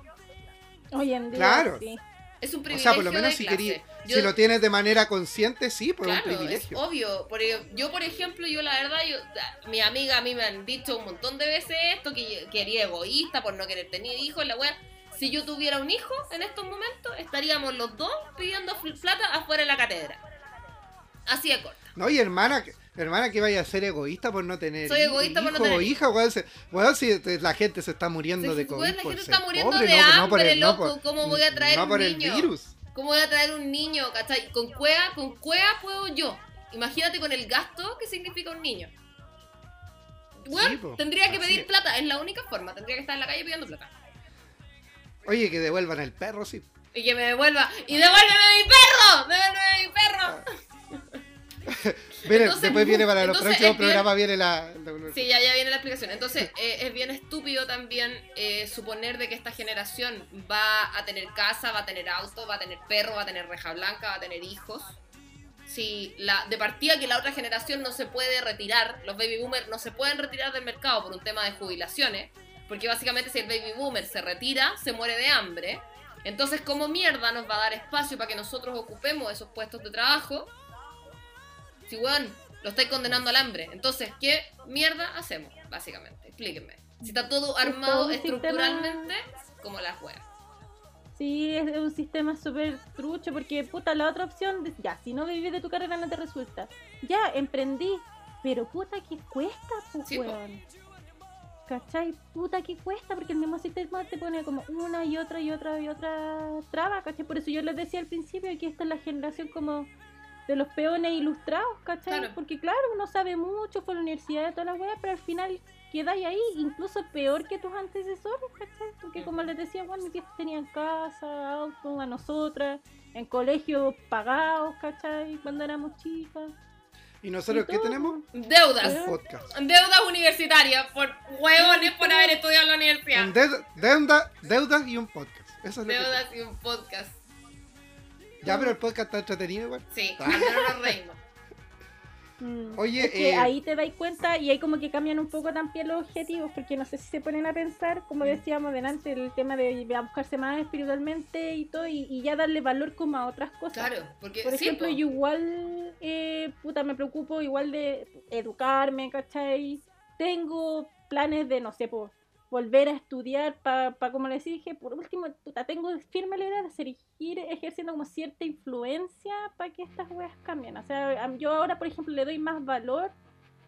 Speaker 3: Hoy en día.
Speaker 2: Claro.
Speaker 3: Sí.
Speaker 1: Es un
Speaker 2: quiero. O
Speaker 1: privilegio
Speaker 2: sea, por lo menos si, querí-
Speaker 1: Yo-
Speaker 2: si lo tienes de manera consciente, sí, pues
Speaker 1: Claro,
Speaker 2: es un
Speaker 1: es
Speaker 2: privilegio.
Speaker 1: obvio. Por e- yo, por ejemplo, yo la verdad, yo, mi amiga a mí me han dicho un montón de veces esto, que yo quería egoísta por no querer tener hijos, la wea. Si yo tuviera un hijo en estos momentos, estaríamos los dos pidiendo plata afuera de la catedral. Así de corta.
Speaker 2: No, y hermana, que- hermana que vaya a ser egoísta por no tener
Speaker 1: Soy egoísta por no tener
Speaker 2: o hija, weón, weón, si la gente se está muriendo
Speaker 1: Sí,
Speaker 2: de COVID
Speaker 1: weón, la gente está muriendo
Speaker 2: pobre,
Speaker 1: de
Speaker 2: no, no
Speaker 1: hambre,
Speaker 2: por el,
Speaker 1: loco,
Speaker 2: por-
Speaker 1: ¿cómo voy a traer un
Speaker 2: por el
Speaker 1: niño?
Speaker 2: virus.
Speaker 1: ¿Cómo voy a traer un niño, cachai? Con cueva, con cueva puedo yo. Imagínate con el gasto que significa un niño. Bueno,
Speaker 2: Sí, po,
Speaker 1: tendría que pedir
Speaker 2: es.
Speaker 1: plata, es la única forma. Tendría que estar en la calle pidiendo plata.
Speaker 2: Oye, que devuelvan el perro, sí.
Speaker 1: Y que me devuelva. ¡Y devuélveme mi perro! ¡Devuélveme mi perro!
Speaker 2: Miren,
Speaker 1: Entonces,
Speaker 2: después viene para los próximos programas, viene la...
Speaker 1: Sí, ya, ya viene la explicación. Entonces, eh, es bien estúpido también eh, suponer de que esta generación va a tener casa, va a tener auto, va a tener perro, va a tener reja blanca, va a tener hijos. Si la, de partida que la otra generación no se puede retirar, los baby boomers no se pueden retirar del mercado por un tema de jubilaciones, porque básicamente si el baby boomer se retira, se muere de hambre. Entonces, ¿cómo mierda nos va a dar espacio para que nosotros ocupemos esos puestos de trabajo? Si, weón, lo estáis condenando al hambre. Entonces, ¿qué mierda hacemos? Básicamente, explíquenme. Si está todo armado
Speaker 3: todo un sistema-
Speaker 1: estructuralmente, como las weas.
Speaker 3: Sí, es un sistema súper trucho porque, puta, la otra opción, de- ya, si no vivís de tu carrera no te resulta. Ya, emprendí, pero puta que cuesta, pues,
Speaker 1: Sí,
Speaker 3: weón. ¿Cachai? Puta que cuesta porque el mismo sistema te pone como una y otra y otra y otra traba, ¿cachai? Por eso yo les decía al principio que esta es la generación como de los peones ilustrados, ¿cachai?
Speaker 1: Claro.
Speaker 3: Porque claro, uno sabe mucho, fue a la universidad de toda la weá, pero al final quedáis ahí, incluso peor que tus antecesores, ¿cachai? Porque como les decía, bueno, mis viejos tenían casa, auto, a nosotras, en colegios pagados, ¿cachai? Cuando éramos chicas.
Speaker 2: ¿Y nosotros
Speaker 3: Y
Speaker 2: qué tenemos?
Speaker 1: Deudas.
Speaker 2: Un podcast.
Speaker 1: Deudas universitarias por huevones por haber estudiado en la universidad.
Speaker 2: Un de- deuda, deudas y un podcast. Eso es lo que
Speaker 1: Deudas y un podcast.
Speaker 2: Ya, pero el podcast está entretenido igual.
Speaker 1: Sí, al menos nos reímos.
Speaker 3: Mm,
Speaker 2: Oye,
Speaker 3: es que
Speaker 2: eh,
Speaker 3: ahí te dais cuenta y ahí como que cambian un poco también los objetivos, porque no sé si se ponen a pensar, como
Speaker 2: Mm.
Speaker 3: decíamos delante, el tema de ir a buscarse más espiritualmente y todo, y, y ya darle valor como a otras cosas.
Speaker 1: Claro, porque
Speaker 3: Por ejemplo, yo igual, eh, puta, me preocupo igual de educarme, ¿cachai? Tengo planes de, no sé, po, volver a estudiar para, como les dije, por último, puta, tengo firme la idea de seguir ejerciendo como cierta influencia para que estas weas cambien. O sea, yo ahora, por ejemplo, le doy más valor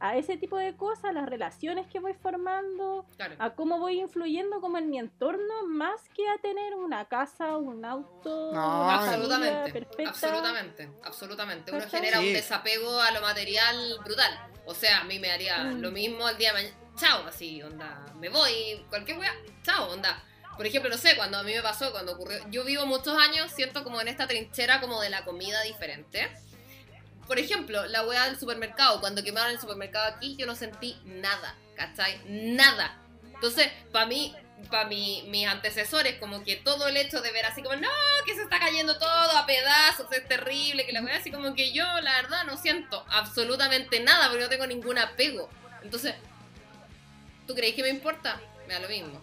Speaker 3: a ese tipo de cosas, a las relaciones que voy formando,
Speaker 1: Claro.
Speaker 3: a cómo voy influyendo como en mi entorno, más que a tener una casa, un auto,
Speaker 2: No,
Speaker 3: una
Speaker 1: Absolutamente,
Speaker 3: perfecta.
Speaker 1: absolutamente, absolutamente. Uno genera un desapego a lo material brutal. O sea, a mí me haría
Speaker 3: Mm.
Speaker 1: lo mismo el día de mañana. Chao, así, onda. Me voy, cualquier wea. Chao, onda. Por ejemplo, no sé, cuando a mí me pasó, cuando ocurrió. Yo vivo muchos años, siento como en esta trinchera como de la comida diferente. Por ejemplo, la wea del supermercado. Cuando quemaron el supermercado aquí, yo no sentí nada, ¿cachai? Nada. Entonces, para mí, para mi, mis antecesores, como que todo el hecho de ver así como, no, que se está cayendo todo a pedazos, es terrible, que la wea así como que yo, la verdad, no siento absolutamente nada porque no tengo ningún apego. Entonces, ¿tú crees que me importa? Me da lo mismo.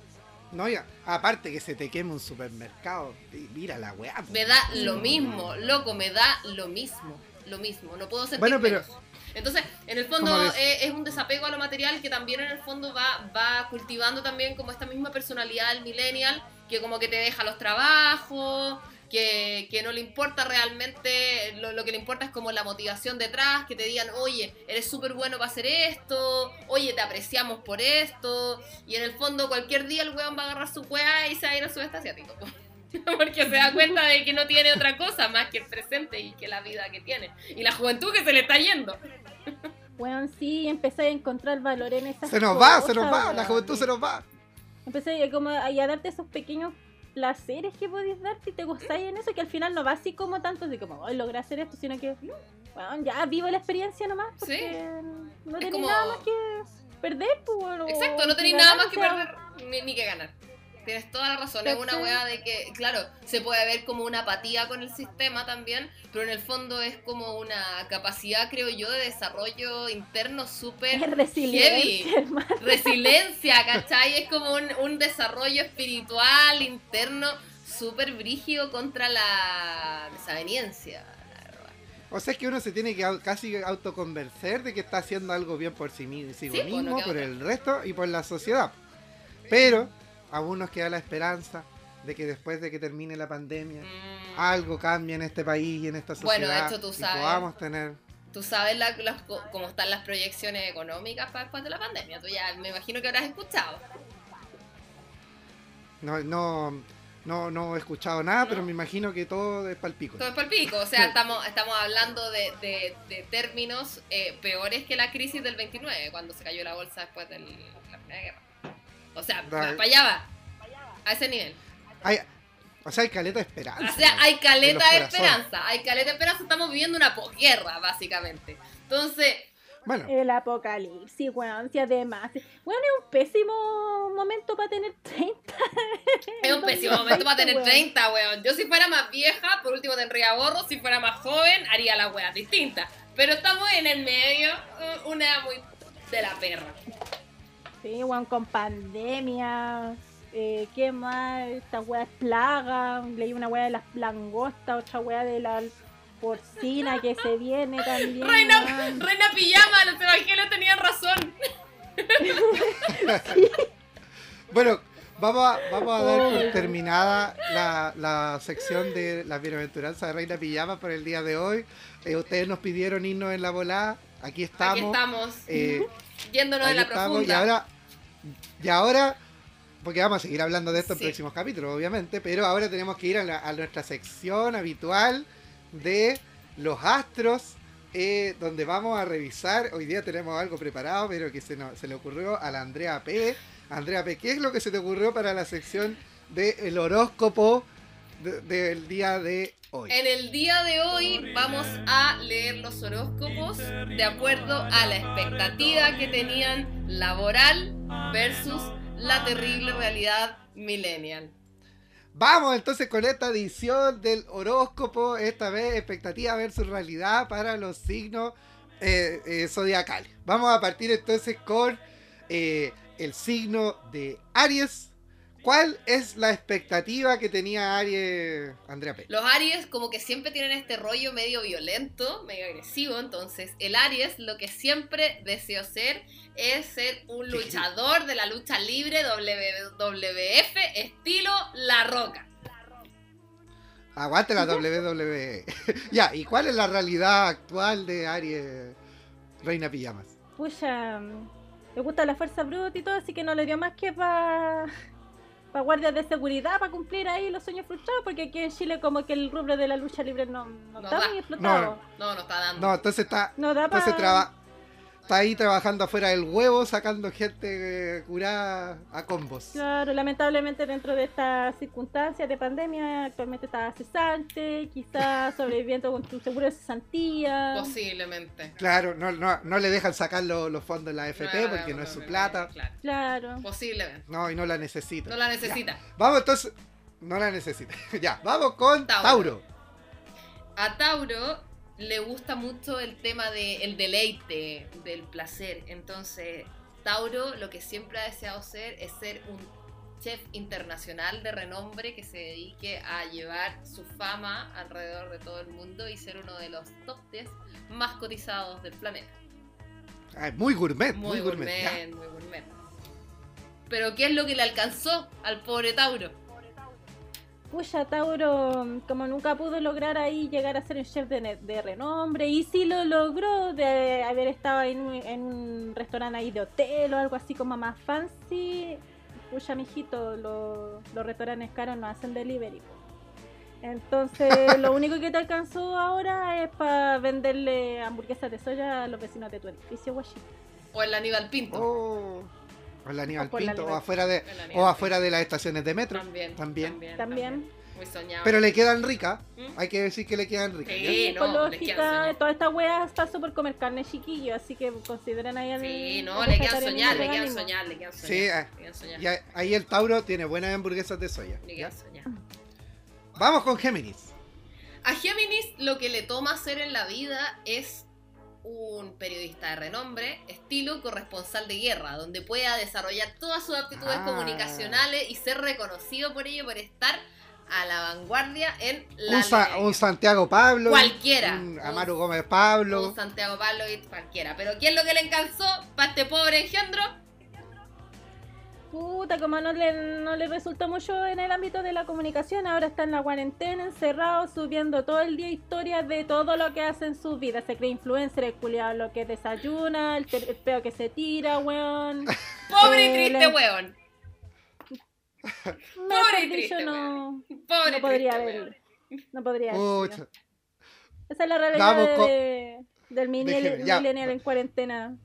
Speaker 2: No, ya. Aparte que se te queme un supermercado. y Mira la weá.
Speaker 1: Me da lo mismo, loco, me da lo mismo, lo mismo, no puedo sentir
Speaker 2: Bueno, pero-
Speaker 1: menos. Entonces, en el fondo es un desapego a lo material que también en el fondo va, va cultivando también como esta misma personalidad del millennial, que como que te deja los trabajos, que, que no le importa realmente, lo, lo que le importa es como la motivación detrás, que te digan, oye, eres súper bueno para hacer esto, oye, te apreciamos por esto, y en el fondo cualquier día el weón va a agarrar su weá y se va a ir al sudeste asiático. po. Porque se da cuenta de que no tiene otra cosa más que el presente y que la vida que tiene. Y la juventud que se le está yendo.
Speaker 3: Bueno, sí, empecé a encontrar valor en esas
Speaker 2: Se nos va,
Speaker 3: cosas,
Speaker 2: se nos va. La
Speaker 3: weón.
Speaker 2: juventud se nos va.
Speaker 3: Empecé a, como a darte esos pequeños placeres que podéis darte y te gozáis en eso, que al final no va así como tanto, así como, hoy logré hacer esto, sino que, bueno, ya vivo la experiencia nomás, porque no tenéis
Speaker 1: como-
Speaker 3: nada más que perder, pues,
Speaker 1: Exacto, no tenéis nada más que perder ni, ni que ganar. Tienes toda la razón. Es una weá de que, claro, se puede ver como una apatía con el sistema también, pero en el fondo es como una capacidad, creo yo, de desarrollo interno súper
Speaker 3: Es resiliencia,
Speaker 1: heavy. resiliencia, ¿cachai? Es como un, un desarrollo espiritual interno súper brígido contra la desaveniencia.
Speaker 2: O sea, es que uno se tiene que casi autoconvencer de que está haciendo algo bien por sí,
Speaker 1: pues,
Speaker 2: mismo, por el resto y por la sociedad. Pero aún nos queda la esperanza de que después de que termine la pandemia,
Speaker 1: Mm.
Speaker 2: algo cambie en este país y en esta sociedad.
Speaker 1: Bueno, de hecho, tú
Speaker 2: y
Speaker 1: sabes.
Speaker 2: podamos tener.
Speaker 1: Tú sabes la- co- cómo están las proyecciones económicas para después de la pandemia. Tú ya me imagino que habrás escuchado.
Speaker 2: No, no, no, no he escuchado nada, pero me imagino que todo es palpico.
Speaker 1: Todo es palpico, o sea, estamos, estamos hablando de, de, de términos eh, peores que la crisis del 29, cuando se cayó la bolsa después de la Primera Guerra. O sea, para allá va, a ese nivel.
Speaker 2: Hay, o sea, hay caleta de esperanza.
Speaker 1: O sea, hay caleta de
Speaker 2: corazones.
Speaker 1: esperanza, hay caleta de esperanza, estamos viviendo una posguerra, básicamente. Entonces,
Speaker 2: Bueno,
Speaker 3: El apocalipsis, weón, si además. Weón, es un pésimo momento para tener 30.
Speaker 1: es un pésimo momento para tener
Speaker 3: weón.
Speaker 1: 30, weón. Yo si fuera más vieja, por último tendría gorro, si fuera más joven, haría las weas distintas. Pero estamos en el medio, eh, una edad muy de la perra.
Speaker 3: Sí, weón, con pandemia. Eh, ¿Qué más? Esta weá es plaga. Leí una weá de las langostas, otra weá de la porcina que se viene también.
Speaker 1: Reina,
Speaker 3: weón.
Speaker 1: Reina Pijama, los evangelios tenían razón.
Speaker 2: bueno, vamos a, vamos a dar por terminada la, la sección de la bienaventuranza de Reina Pijama por el día de hoy. Eh, ustedes nos pidieron irnos en la volada. Aquí estamos.
Speaker 1: Aquí estamos,
Speaker 2: eh,
Speaker 1: yéndonos en la
Speaker 2: estamos, y ahora, y ahora, porque vamos a seguir hablando de esto en
Speaker 1: Sí.
Speaker 2: próximos capítulos, obviamente, pero ahora tenemos que ir a, la- a nuestra sección habitual de los astros, eh, donde vamos a revisar, hoy día tenemos algo preparado, pero que se, se le ocurrió a la Andrea P. Andrea P, ¿qué es lo que se te ocurrió para la sección del horóscopo de- del día de hoy?
Speaker 1: En el día de hoy vamos a leer los horóscopos de acuerdo a la expectativa que tenían laboral versus la terrible realidad millennial.
Speaker 2: Vamos entonces con esta edición del horóscopo, esta vez expectativa versus realidad para los signos eh, eh, zodiacales. Vamos a partir entonces con eh, el signo de Aries. ¿Cuál es la expectativa que tenía Aries, Andrea P?
Speaker 1: Los Aries como que siempre tienen este rollo medio violento, medio agresivo, entonces el Aries lo que siempre deseó ser es ser un luchador de la lucha libre WWF estilo La Roca.
Speaker 2: Aguante la WWE. ya, ¿y cuál es la realidad actual de Aries, Reina Pijamas?
Speaker 3: Pucha, le gusta la fuerza bruta y todo, así que no le dio más que para pa guardias de seguridad, para cumplir ahí los sueños frustrados, porque aquí en Chile como que el rubro de la lucha libre no, no
Speaker 1: No
Speaker 3: está
Speaker 1: da.
Speaker 3: muy explotado.
Speaker 1: No, no está dando.
Speaker 2: No, entonces está,
Speaker 3: No, da
Speaker 2: entonces
Speaker 3: para...
Speaker 2: traba- está ahí trabajando afuera del huevo, sacando gente eh, curada a combos.
Speaker 3: Claro, lamentablemente dentro de estas circunstancias de pandemia, actualmente está cesante, quizás sobreviviendo con tu seguro de cesantía.
Speaker 1: Posiblemente.
Speaker 2: Claro, no, no, no le dejan sacar lo- los fondos de la AFP
Speaker 1: No,
Speaker 2: porque no, es su plata.
Speaker 1: Claro,
Speaker 3: Claro.
Speaker 1: posiblemente.
Speaker 2: No, y no la necesita.
Speaker 1: No la necesita.
Speaker 2: Ya. Vamos entonces. No la necesita. ya, vamos con
Speaker 1: Tauro.
Speaker 2: Tauro.
Speaker 1: A Tauro le gusta mucho el tema del deleite, del placer. Entonces, Tauro lo que siempre ha deseado ser es ser un chef internacional de renombre que se dedique a llevar su fama alrededor de todo el mundo y ser uno de los top 10 más cotizados del planeta.
Speaker 2: Ah, muy gourmet, muy,
Speaker 1: Muy
Speaker 2: gourmet,
Speaker 1: muy gourmet. Pero ¿qué es lo que le alcanzó al pobre Tauro?
Speaker 3: Pucha, Tauro, como nunca pudo lograr ahí llegar a ser un chef de, renombre, y sí lo logró de haber estado en un, en un restaurante ahí de hotel o algo así como más fancy. Pucha, mijito, lo- los restaurantes caros no hacen delivery. Entonces, lo único que te alcanzó ahora es para venderle hamburguesas de soya a los vecinos de tu edificio, guachito.
Speaker 1: O el Aníbal Pinto.
Speaker 2: Oh, o el Aníbal
Speaker 3: O
Speaker 2: Pinto, o afuera de, o afuera de las estaciones de metro.
Speaker 1: También,
Speaker 2: También.
Speaker 1: también.
Speaker 3: También.
Speaker 1: Muy soñado.
Speaker 2: Pero le quedan ricas.
Speaker 1: ¿Mm?
Speaker 2: Hay que decir que le quedan ricas.
Speaker 1: Sí, no, soñar.
Speaker 3: todas estas weas paso por comer carne chiquillo, así que consideren ahí al
Speaker 1: Sí, no, le quedan soñar, le quedan soñar, le quedan soñar.
Speaker 2: Sí, ah,
Speaker 1: le quedan soñar.
Speaker 2: Y ahí- el Tauro tiene buenas hamburguesas de soya.
Speaker 1: Le quedan soñar.
Speaker 2: Vamos con Géminis.
Speaker 1: A Géminis lo que le toma hacer en la vida es un periodista de renombre, estilo corresponsal de guerra, donde pueda desarrollar todas sus aptitudes
Speaker 2: Ah.
Speaker 1: comunicacionales y ser reconocido por ello por estar a la vanguardia en la
Speaker 2: Un, Sa- un Santiago Pablo.
Speaker 1: Cualquiera.
Speaker 2: Un Amaro Gómez Pablo.
Speaker 1: un Santiago Pablo y cualquiera. Pero ¿qué es lo que le alcanzó para este pobre engendro?
Speaker 3: Puta, como no le, no le resultó mucho en el ámbito de la comunicación, ahora está en la cuarentena, encerrado, subiendo todo el día historias de todo lo que hace en su vida. Se cree influencer, el culiado, lo que desayuna, el, el peo que se tira, weón.
Speaker 1: Pobre y
Speaker 3: Eh,
Speaker 1: triste
Speaker 3: le-
Speaker 1: weón. Pobre y triste,
Speaker 3: no,
Speaker 1: Pobre
Speaker 3: no podría
Speaker 1: weón.
Speaker 3: No podría.
Speaker 2: Pucha.
Speaker 3: Esa es la realidad de, del millennial, millennial en cuarentena.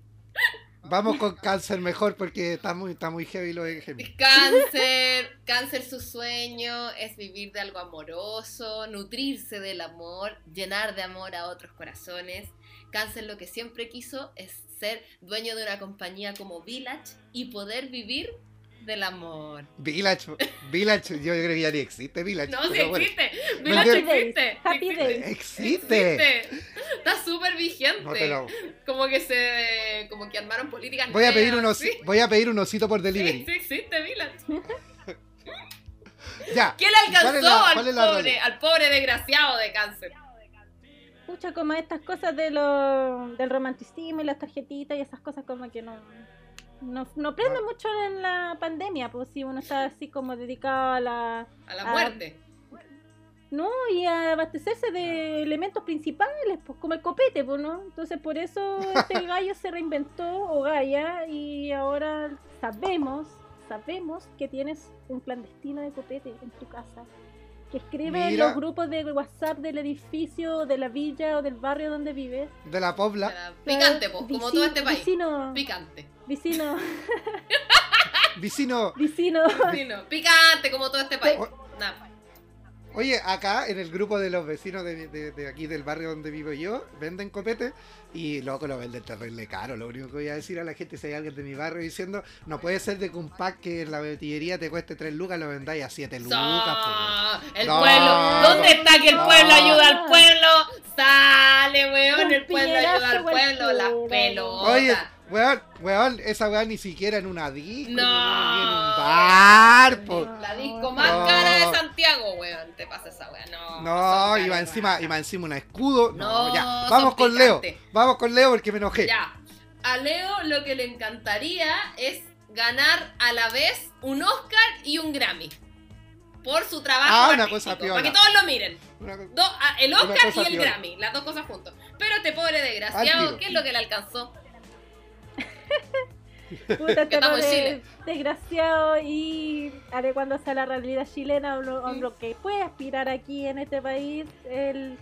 Speaker 2: Vamos con cáncer mejor porque está muy, está muy heavy lo de.
Speaker 1: Cáncer, cáncer su sueño es vivir de algo amoroso, nutrirse del amor, llenar de amor a otros corazones. Cáncer lo que siempre quiso es ser dueño de una compañía como Village y poder vivir del amor.
Speaker 2: Village, Village, yo creo que ya ni existe Village.
Speaker 1: No, sí
Speaker 2: bueno.
Speaker 1: existe.
Speaker 2: ¿Me
Speaker 1: Village existe.
Speaker 3: Happy
Speaker 1: existe.
Speaker 3: Days.
Speaker 2: Existe.
Speaker 1: Existe. Está súper vigente.
Speaker 2: No te lo-
Speaker 1: Como que se como que armaron políticas
Speaker 2: Voy a pedir unos,
Speaker 1: sí.
Speaker 2: voy a pedir un osito por delivery.
Speaker 1: sí existe Village.
Speaker 2: Ya.
Speaker 1: ¿Qué le
Speaker 2: ¿Cuál es
Speaker 1: alcanzó
Speaker 2: la-
Speaker 1: al
Speaker 2: cuál es la
Speaker 1: pobre, al pobre desgraciado de cáncer?
Speaker 3: Pucha, como estas cosas de lo, del romanticismo y las tarjetitas y esas cosas como que no, no, no prende
Speaker 2: Ah.
Speaker 3: mucho en la pandemia, pues si uno está así como dedicado a la...
Speaker 1: A la muerte.
Speaker 3: No, y a abastecerse de elementos principales, pues como el copete, pues, ¿no? Entonces por eso este gallo se reinventó, o Gaia, y ahora sabemos, sabemos que tienes un clandestino de copete en tu casa. Que escribe en los grupos de WhatsApp del edificio, de la villa o del barrio donde vives.
Speaker 2: De la Pobla.
Speaker 1: Picante, pues, como todo este país.
Speaker 3: Vecino,
Speaker 1: Picante.
Speaker 3: Vecino,
Speaker 2: Vecino.
Speaker 3: vecino.
Speaker 1: Sí, no, Picante, como todo este país.
Speaker 2: O-
Speaker 1: Nada.
Speaker 2: Oye, acá en el grupo de los vecinos de, de- de aquí del barrio donde vivo yo, venden copete y loco lo venden terrible caro. Lo único que voy a decir a la gente, si hay alguien de mi barrio diciendo, no puede ser de que un pack que en la botillería te cueste 3 lucas, lo vendáis a 7 lucas.
Speaker 1: el
Speaker 2: No,
Speaker 1: pueblo. ¿Dónde está que el
Speaker 2: no.
Speaker 1: pueblo ayuda al pueblo? Sale, weón. El pueblo ayuda al pueblo. Las pelotas.
Speaker 2: Oye, weón, weón, esa weá ni siquiera en una disco,
Speaker 1: No.
Speaker 2: ni en un bar, po.
Speaker 3: No.
Speaker 1: La disco más
Speaker 2: No.
Speaker 1: cara de Santiago, weón. Te pasa esa weá. No.
Speaker 2: No,
Speaker 1: caras,
Speaker 2: encima, va encima un escudo. No,
Speaker 1: No,
Speaker 2: ya. Vamos con Leo. Vamos con Leo porque me enojé.
Speaker 1: Ya. A Leo lo que le encantaría es ganar a la vez un Oscar y un Grammy. Por su trabajo
Speaker 2: Ah, una
Speaker 1: artístico,
Speaker 2: cosa piola.
Speaker 1: Para que todos lo miren. Do- ah, el Oscar y el
Speaker 2: piola.
Speaker 1: Grammy, las dos cosas juntos. Pero este pobre desgraciado. ¿qué es lo que le alcanzó?
Speaker 3: Puta,
Speaker 1: Que
Speaker 3: este
Speaker 1: estamos en
Speaker 3: pobre
Speaker 1: Chile.
Speaker 3: desgraciado y adecuándose a la realidad chilena o lo, o lo que puede aspirar aquí en este país. Él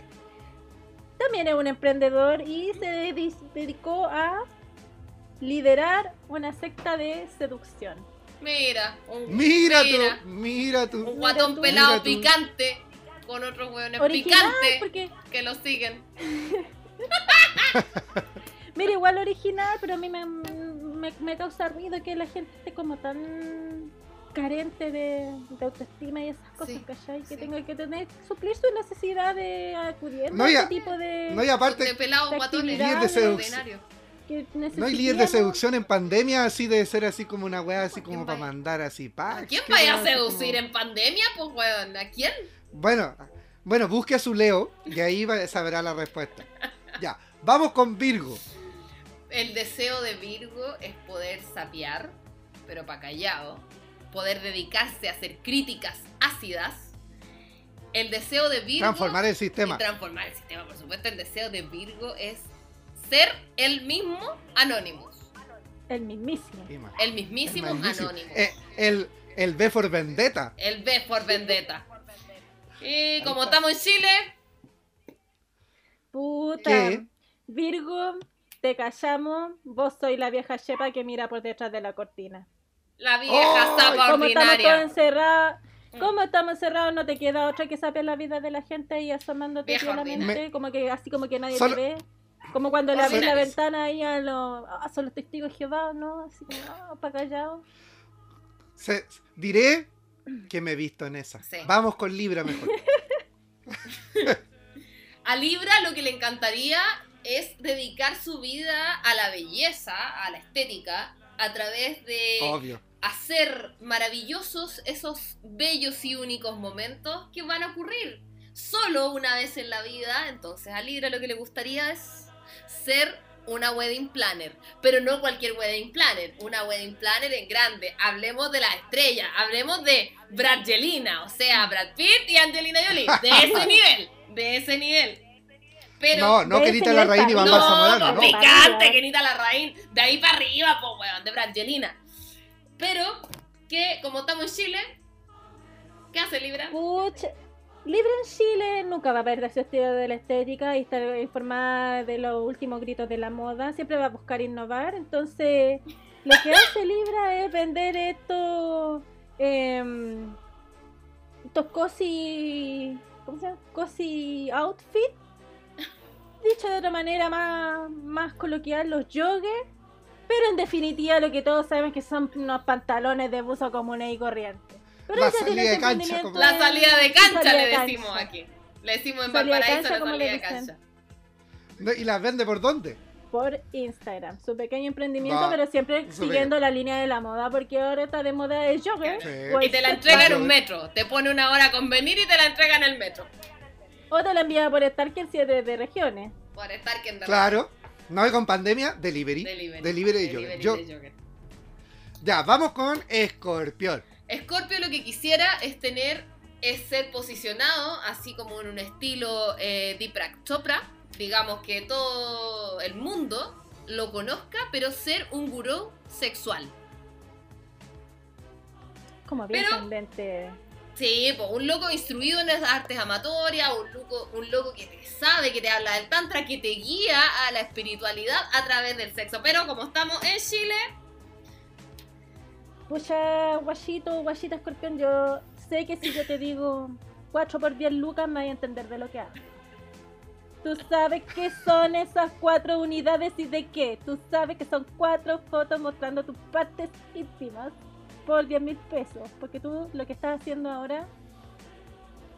Speaker 3: también es un emprendedor y se dedi- dedicó a liderar una secta de seducción.
Speaker 1: Mira, un,
Speaker 2: Mira
Speaker 1: mira,
Speaker 2: tú, mira tú.
Speaker 1: un guatón
Speaker 3: tú.
Speaker 1: pelado
Speaker 2: Mira tú.
Speaker 1: picante con otros hueones picantes
Speaker 3: porque,
Speaker 1: que lo siguen.
Speaker 3: mira, igual original, pero a mí me, me, me causa ruido que la gente esté como tan carente de, de autoestima y esas cosas,
Speaker 1: Sí,
Speaker 3: ¿cachai? Que
Speaker 1: sí.
Speaker 3: tenga que tener, suplir su necesidad de acudir
Speaker 2: No,
Speaker 3: a este tipo de...
Speaker 2: No, y aparte,
Speaker 1: de pelados
Speaker 3: de
Speaker 2: de
Speaker 3: que
Speaker 2: no hay líder de seducción en pandemia, así de ser así como una weá, así
Speaker 1: ¿A
Speaker 2: como para
Speaker 1: vaya?
Speaker 2: mandar así packs.
Speaker 1: ¿A quién vaya a
Speaker 2: como-
Speaker 1: seducir en pandemia? Pues, weón, ¿a quién?
Speaker 2: Bueno, bueno, busque a su Leo y ahí va- sabrá la respuesta. Ya, vamos con Virgo.
Speaker 1: El deseo de Virgo es poder sapear, pero para callado. Poder dedicarse a hacer críticas ácidas. El deseo de Virgo.
Speaker 2: Transformar el
Speaker 1: y
Speaker 2: sistema.
Speaker 1: transformar el sistema, por supuesto. El deseo de Virgo es ser el mismo Anonymous.
Speaker 3: El mismísimo.
Speaker 1: El mismísimo
Speaker 2: El mismísimo.
Speaker 1: Anonymous.
Speaker 2: Eh, el, el B for Vendetta.
Speaker 1: El B por Vendetta. Y como estamos en Chile,
Speaker 3: Puta.
Speaker 2: ¿Qué?
Speaker 3: Virgo, te callamos. Vos soy la vieja chepa que mira por detrás de la cortina.
Speaker 1: la vieja
Speaker 2: ¡Ay!
Speaker 1: zapa
Speaker 3: Como estamos todos encerrados.
Speaker 1: Mm.
Speaker 3: Como estamos encerrados, no te queda otra que saber la vida de la gente y asomándote
Speaker 2: ordinaria.
Speaker 3: como que así como que nadie
Speaker 2: Solo-
Speaker 3: te ve. Como cuando le abrí la ventana ahí a los, ah, son los testigos de Jehová, ¿no? Así como, ah, para callado.
Speaker 2: Se- diré que me he visto en esa.
Speaker 1: Sí.
Speaker 2: Vamos con Libra mejor.
Speaker 1: A Libra lo que le encantaría es dedicar su vida a la belleza, a la estética, a través de
Speaker 2: Obvio.
Speaker 1: hacer maravillosos esos bellos y únicos momentos que van a ocurrir solo una vez en la vida. Entonces a Libra lo que le gustaría es ser una wedding planner, pero no cualquier wedding planner, una wedding planner en grande. Hablemos de las estrellas, hablemos de Bradgelina, o sea, Brad Pitt y Angelina Jolie, de ese nivel, de ese nivel. Pero
Speaker 2: no, no
Speaker 3: de
Speaker 2: que
Speaker 3: ese
Speaker 2: Anita la
Speaker 3: nivel
Speaker 2: Reina y Bamba
Speaker 1: no,
Speaker 2: Zamorano, no.
Speaker 1: picante, que Nita Larraín. De ahí para arriba, pues, weón, de Brangelina. Pero que, como estamos en Chile, ¿Qué hace Libra?
Speaker 3: Libra en Chile nunca va a perder su estilo de la estética y estar informada de los últimos gritos de la moda. Siempre va a buscar innovar. Entonces, lo que hace Libra es vender estos. em, estos cozy. ¿Cómo se llama? Cozy outfit. Dicho de otra manera más, más coloquial, los joggers. Pero en definitiva, lo que todos saben que son unos pantalones de buzo comunes y corrientes. Pero
Speaker 2: La salida de cancha,
Speaker 1: La salida de cancha
Speaker 3: Salida
Speaker 1: le
Speaker 3: de
Speaker 1: decimos
Speaker 3: cancha.
Speaker 1: aquí. Le decimos en
Speaker 3: Salida
Speaker 1: Valparaíso
Speaker 3: cancha,
Speaker 1: la salida de cancha.
Speaker 2: No, ¿Y las vende por dónde?
Speaker 3: por Instagram. Su pequeño emprendimiento,
Speaker 2: Va,
Speaker 3: pero siempre siguiendo la línea de la moda, porque ahora está de moda el jogger.
Speaker 2: Sí.
Speaker 1: Y te la
Speaker 3: sexy.
Speaker 1: entrega en un metro. Te pone una hora con venir y te la entrega en el metro.
Speaker 3: O te la envía por Starker si es de, de regiones.
Speaker 1: Por estar que en
Speaker 2: Claro. No hay con pandemia, delivery.
Speaker 1: Delivery.
Speaker 2: Delivery de
Speaker 1: Delivery
Speaker 2: Yo-
Speaker 1: de jogger.
Speaker 2: Ya, vamos con Escorpión.
Speaker 1: Scorpio lo que quisiera es tener, es ser posicionado así como en un estilo eh, Deepak Chopra, digamos que todo el mundo lo conozca, pero ser un gurú sexual.
Speaker 3: Como bien
Speaker 1: Pero-. Sí, pues un loco instruido en las artes amatorias, un loco, un loco que te sabe, que te habla del tantra, que te guía a la espiritualidad a través del sexo. Pero como estamos en Chile,
Speaker 3: Pucha, guachito, guachita escorpión, yo sé que si yo te digo 4 por 10 lucas me vas a entender de lo que hablo. Tú sabes qué son esas cuatro unidades y de qué. Tú sabes que son cuatro fotos mostrando tus partes íntimas por 10 mil pesos. Porque tú lo que estás haciendo ahora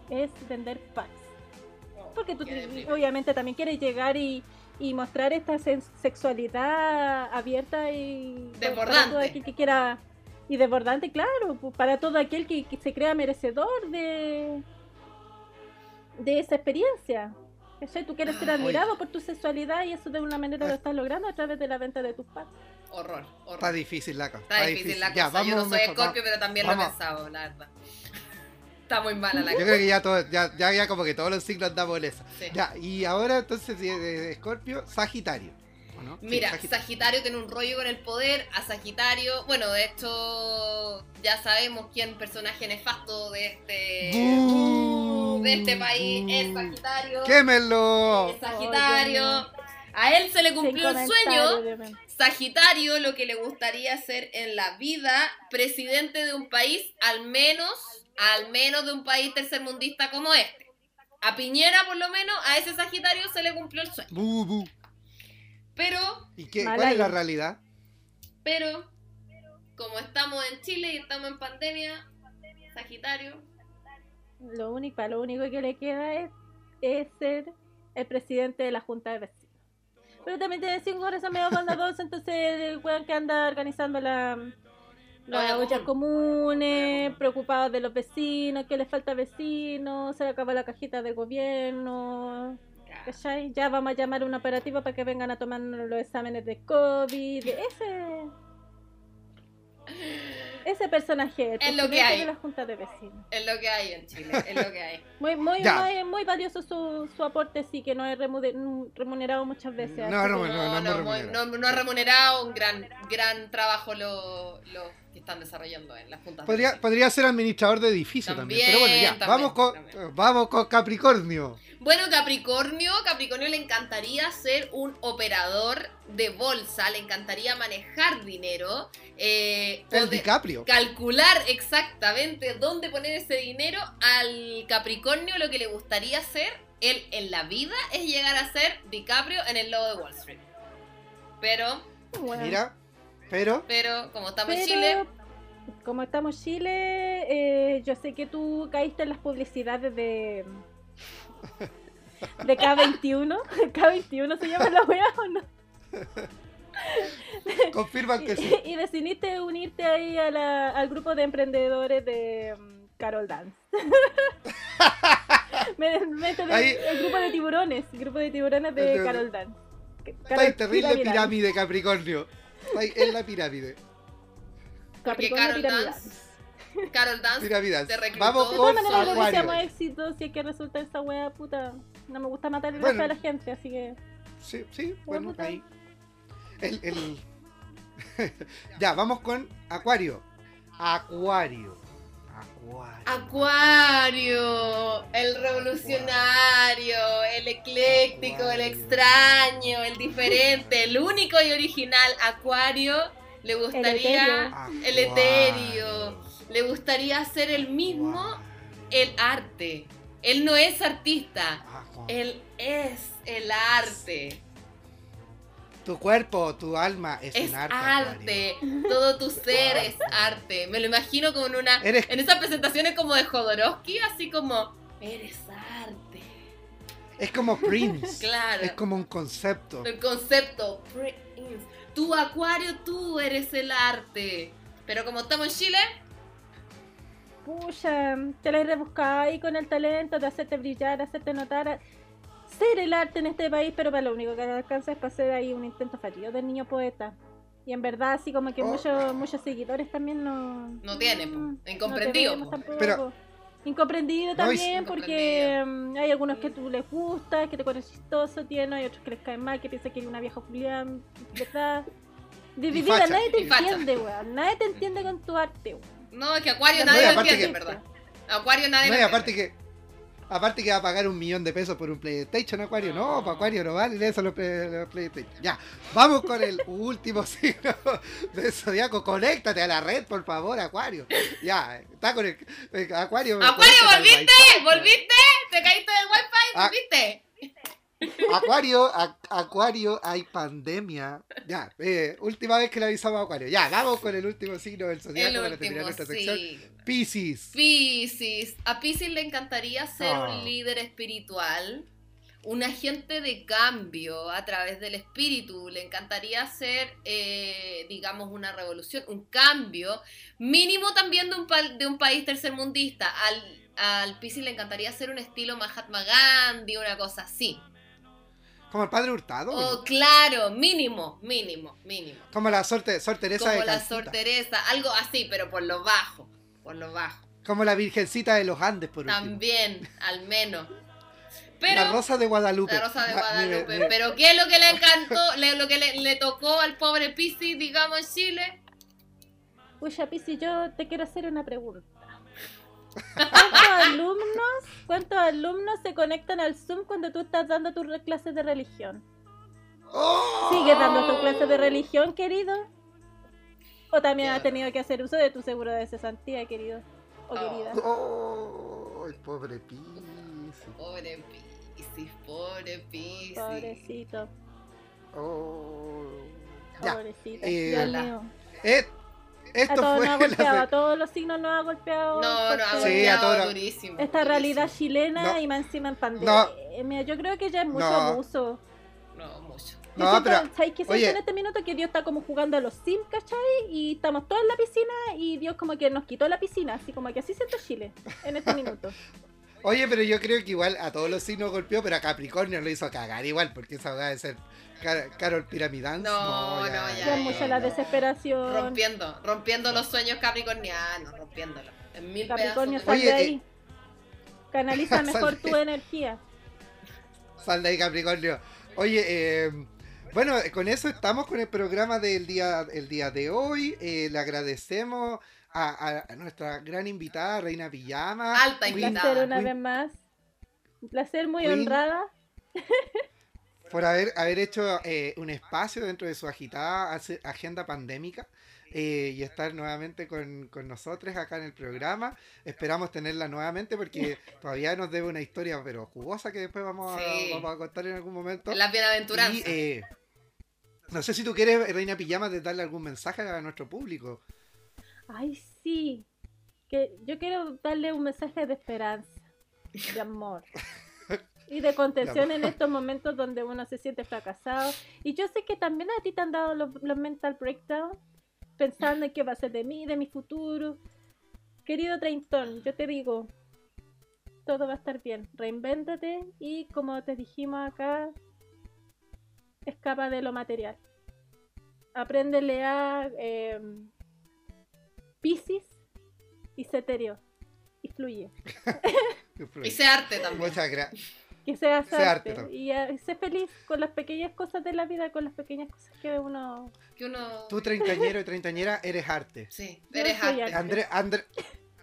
Speaker 3: es vender packs. Porque tú obviamente también quieres llegar y, y mostrar esta sexualidad abierta y
Speaker 1: Desbordante.
Speaker 3: todo aquel que quiera y desbordante, claro, para todo aquel que, que se crea merecedor de de esa experiencia. ¿Cachai? Tú quieres ser
Speaker 1: Ah,
Speaker 3: admirado por tu sexualidad y eso de una manera lo estás logrando a través de la venta de tus packs.
Speaker 1: horror, horror.
Speaker 2: Está difícil la cosa.
Speaker 1: Está difícil la
Speaker 2: Ya,
Speaker 1: cosa. Yo no soy
Speaker 2: mejor,
Speaker 1: Scorpio, pero también lo he
Speaker 2: vamos.
Speaker 1: pensado, la verdad. Está muy mala la
Speaker 2: Yo
Speaker 1: cosa.
Speaker 2: creo que ya, todo, ya, ya, ya como que todos los signos andamos en eso.
Speaker 1: Sí.
Speaker 2: Ya, y ahora entonces Escorpio, Sagitario.
Speaker 1: Mira,
Speaker 2: Sagitario.
Speaker 1: Sagitario tiene un rollo con el poder. A Sagitario, bueno, de hecho, ya sabemos quién personaje nefasto de este,
Speaker 2: Bú,
Speaker 1: de este país es. Sagitario.
Speaker 2: ¡Quémelo!
Speaker 1: Es Sagitario. A él se le cumplió el sueño. Sagitario lo que le gustaría hacer en la vida, presidente de un país, al menos, al menos de un país tercermundista como este. A Piñera, por lo menos, a ese Sagitario se le cumplió el sueño.
Speaker 2: Bu, bu.
Speaker 1: Pero,
Speaker 2: ¿Y qué, cuál es la realidad?
Speaker 1: pero, como estamos en Chile y estamos en pandemia, Sagitario,
Speaker 3: Lo único, lo único que le queda es, es ser el presidente de la Junta de Vecinos. Pero también tiene cinco corazones medio bondadosos, entonces el weón que anda organizando la,
Speaker 1: La
Speaker 3: las
Speaker 1: olla
Speaker 3: ollas comunes, preocupado de los vecinos, que le falta vecinos, se le acabó la cajita del gobierno. ¿cachai? Ya vamos a llamar un operativo para que vengan a tomarnos los exámenes de COVID. Ese, ese personaje, el
Speaker 1: Es lo que
Speaker 3: presidente
Speaker 1: hay.
Speaker 3: de la Junta de Vecinos.
Speaker 1: es lo que hay en Chile, es lo que hay.
Speaker 3: Muy, muy, muy, muy valioso su, su aporte, sí, que no es remunerado muchas veces.
Speaker 2: No, no, no,
Speaker 1: No,
Speaker 2: no
Speaker 1: no, no- no es remunerado, un gran, gran trabajo lo, lo que están desarrollando en las juntas.
Speaker 2: Podría, podría ser administrador de edificio también.
Speaker 1: También,
Speaker 2: Pero bueno, ya,
Speaker 1: también,
Speaker 2: vamos, con,
Speaker 1: también.
Speaker 2: vamos con Capricornio.
Speaker 1: Bueno, Capricornio, Capricornio le encantaría ser un operador de bolsa, le encantaría manejar dinero, eh,
Speaker 2: El DiCaprio.
Speaker 1: calcular exactamente dónde poner ese dinero. Al Capricornio lo que le gustaría hacer, él en la vida, es llegar a ser DiCaprio en el logo de Wall Street. Pero,
Speaker 3: Bueno,
Speaker 2: Mira, pero
Speaker 1: pero, como estamos en
Speaker 3: pero,
Speaker 1: Chile,
Speaker 3: como estamos en Chile, eh, yo sé que tú caíste en las publicidades de de K21. K21 se llama la weá o no?
Speaker 2: confirman que sí.
Speaker 3: Y, y decidiste unirte ahí a la- al grupo de emprendedores de mm, Carol Dance. Me- me-
Speaker 2: Ahí-
Speaker 3: el grupo de tiburones, el grupo de tiburones de. Carol Dance.
Speaker 2: Está
Speaker 3: Carol-
Speaker 2: en terrible
Speaker 3: Piramidal.
Speaker 2: pirámide, Capricornio. Está ahí en la pirámide.
Speaker 1: porque Carol. Dance, Carol Dance
Speaker 2: Pirámides.
Speaker 1: te reclutó.
Speaker 2: Vamos
Speaker 3: De
Speaker 2: con
Speaker 3: todas maneras, le deseamos
Speaker 2: Acuario.
Speaker 3: éxito si es que resulta esa wea puta. No me gusta matar el
Speaker 2: Bueno.
Speaker 3: resto de la gente, así que.
Speaker 2: Sí, sí, bueno,
Speaker 3: puta.
Speaker 2: ahí. El, el... ya, vamos con Acuario. Acuario. Acuario.
Speaker 1: Acuario, el revolucionario, el ecléctico, el extraño, el diferente, el único y original Acuario le gustaría el etéreo, le gustaría hacer el mismo el arte. Él no es artista,
Speaker 2: Acuario.
Speaker 1: él es el arte.
Speaker 2: Tu cuerpo, tu alma es,
Speaker 1: Es
Speaker 2: un arte.
Speaker 1: Arte, todo tu ser es arte. Me lo imagino como en una
Speaker 2: Eres
Speaker 1: en esas presentaciones como de Jodorowsky, así como eres arte.
Speaker 2: Es como Prince.
Speaker 1: Claro.
Speaker 2: Es como un concepto.
Speaker 1: El concepto Prince. Tu acuario, tú eres el arte. Pero como estamos en Chile,
Speaker 3: Pucha, te la he rebuscado ahí con el talento de hacerte brillar, hacerte notar. Ser el arte en este país, pero para lo único que alcanza es para hacer ahí un intento fallido del niño poeta. Y en verdad, así como que
Speaker 2: Oh.
Speaker 3: muchos muchos seguidores también no.
Speaker 1: No tiene, po.
Speaker 3: mm,
Speaker 1: Incomprendido,
Speaker 3: no tampoco.
Speaker 2: Pero-
Speaker 3: Incomprendido
Speaker 2: No,
Speaker 3: también porque mm, hay algunos que tú les gusta, que te ponen chistoso, tierno, hay otros que les caen mal, que piensan que eres una vieja Julián, ¿verdad? Dividida,
Speaker 2: facha.
Speaker 3: nadie te entiende, weón. Nadie te entiende con tu arte, weón.
Speaker 1: no, es que Acuario
Speaker 3: No,
Speaker 1: nadie lo entiende,
Speaker 2: que-
Speaker 1: en verdad. Acuario nadie
Speaker 2: No,
Speaker 1: lo
Speaker 2: y
Speaker 1: entiende.
Speaker 2: aparte que. Aparte que va a pagar un millón de pesos por un PlayStation Acuario. No, para Acuario no vale eso los, los PlayStation. Ya, vamos con el último signo de Zodiaco. Conéctate a la red, por favor, Acuario. Ya, está con el, el Acuario.
Speaker 1: Acuario, ¿volviste? ¿Volviste? ¿Te caíste del wifi?
Speaker 2: Ah.
Speaker 1: ¿Volviste?
Speaker 2: Acuario, a- Acuario, hay pandemia. Ya, eh, última vez que le avisamos a Acuario. Ya, vamos con el último signo del Zodiaco para terminar nuestra sección.
Speaker 1: sí.
Speaker 2: Piscis.
Speaker 1: Piscis. A Piscis le encantaría ser
Speaker 2: Ah.
Speaker 1: un líder espiritual, un agente de cambio a través del espíritu. Le encantaría hacer, eh, digamos, una revolución, un cambio, mínimo también de un, pa- de un país tercermundista. Al, al Piscis le encantaría hacer un estilo Mahatma Gandhi, una cosa así.
Speaker 2: Como el padre Hurtado. ¿no?
Speaker 1: Oh, claro, mínimo, mínimo, mínimo.
Speaker 2: Como la sorte, Sor Teresa
Speaker 1: Como
Speaker 2: de
Speaker 1: la
Speaker 2: Calcuta.
Speaker 1: Sor Teresa, algo así, pero por lo bajo, por lo bajo.
Speaker 2: Como la Virgencita de los Andes, por último.
Speaker 1: También, al menos. Pero
Speaker 2: la Rosa de Guadalupe.
Speaker 1: la Rosa de
Speaker 2: Ma-
Speaker 1: Guadalupe. Pero ¿qué es lo que le encantó? le- lo que le, le tocó al pobre Piscis, digamos, en Chile?
Speaker 3: Pucha, Pisi, yo te quiero hacer una pregunta. ¿Cuántos alumnos, ¿Cuántos alumnos se conectan al Zoom cuando tú estás dando tus clases de religión?
Speaker 2: ¡Oh!
Speaker 3: ¿Sigues dando tus clases de religión, querido? ¿O también has tenido que hacer uso de tu seguro de cesantía, querido? ¿O
Speaker 1: Oh.
Speaker 3: querida?
Speaker 2: ¡Oh! ¡Ay, pobre Piscis!
Speaker 1: Pobre Piscis, pobre Piscis.
Speaker 3: Pobrecito,
Speaker 2: ¡Oh! Ya.
Speaker 3: pobrecito.
Speaker 2: eh,
Speaker 3: Dios mío.
Speaker 2: Eh,
Speaker 3: A
Speaker 2: esto
Speaker 3: todos
Speaker 2: fue
Speaker 3: nos ha golpeado, a todos los signos nos ha golpeado.
Speaker 1: No, no, ha
Speaker 3: fuerte
Speaker 2: Sí, a
Speaker 1: golpeado
Speaker 2: todos.
Speaker 1: durísimo.
Speaker 3: esta realidad chilena
Speaker 2: No.
Speaker 3: y más encima en pandemia. Yo creo que ya es mucho
Speaker 2: No.
Speaker 3: abuso.
Speaker 1: No, mucho.
Speaker 3: Yo
Speaker 2: No,
Speaker 3: siento,
Speaker 2: pero,
Speaker 3: ¿sabes qué siento
Speaker 2: oye.
Speaker 3: en este minuto? Que Dios está como jugando a los Sims, ¿cachai? Y estamos todos en la piscina y Dios como que nos quitó la piscina, así como que así siento Chile en este minuto.
Speaker 2: Oye, pero yo creo que igual a todos los signos golpeó, pero a Capricornio lo hizo cagar igual, porque esa va de ser Car- Carol Piramidance.
Speaker 1: No, no, ya,
Speaker 3: Ya es mucha la
Speaker 1: no.
Speaker 3: desesperación.
Speaker 1: Rompiendo, rompiendo los sueños capricornianos, rompiéndolos. En mil
Speaker 3: Capricornio,
Speaker 1: pedazos.
Speaker 3: sal de
Speaker 2: eh,
Speaker 3: ahí. Canaliza mejor tu energía.
Speaker 2: Sal de ahí, Capricornio. Oye, eh, bueno, con eso estamos con el programa del día, el día de hoy. Eh, le agradecemos a, nuestra gran invitada, Reina Pijama.
Speaker 1: Alta
Speaker 3: Un
Speaker 1: invitada.
Speaker 3: placer una
Speaker 2: Queen.
Speaker 3: vez más. Un placer muy
Speaker 2: Queen.
Speaker 3: honrada.
Speaker 2: por haber, haber hecho eh, un espacio dentro de su agitada agenda pandémica eh, y estar nuevamente con, con nosotros acá en el programa. Esperamos tenerla nuevamente porque todavía nos debe una historia pero jugosa que después vamos a,
Speaker 1: Sí.
Speaker 2: vamos a contar en algún momento.
Speaker 1: Las bienaventuranzas.
Speaker 2: Y, eh, no sé si tú quieres, Reina Pijama, de darle algún mensaje a nuestro público.
Speaker 3: Ay, sí. Que yo quiero darle un mensaje de esperanza, de amor y de contención en estos momentos donde uno se siente fracasado. Y yo sé que también a ti te han dado los, los mental breakdown, pensando en qué va a ser de mí, de mi futuro. Querido Treintón, yo te digo, todo va a estar bien. Reinvéntate y como te dijimos acá, escapa de lo material. Apréndele a eh, Piscis y Ceterio. Y fluye.
Speaker 1: Y sé arte también.
Speaker 2: Muchas gracias.
Speaker 3: Que seas
Speaker 2: Sé arte.
Speaker 3: Y eh, sé feliz con las pequeñas cosas de la vida, con las pequeñas cosas que uno.
Speaker 1: Que uno.
Speaker 2: Tú, treintañero y treintañera, eres arte.
Speaker 1: Sí, eres arte.
Speaker 3: arte.
Speaker 2: André, André,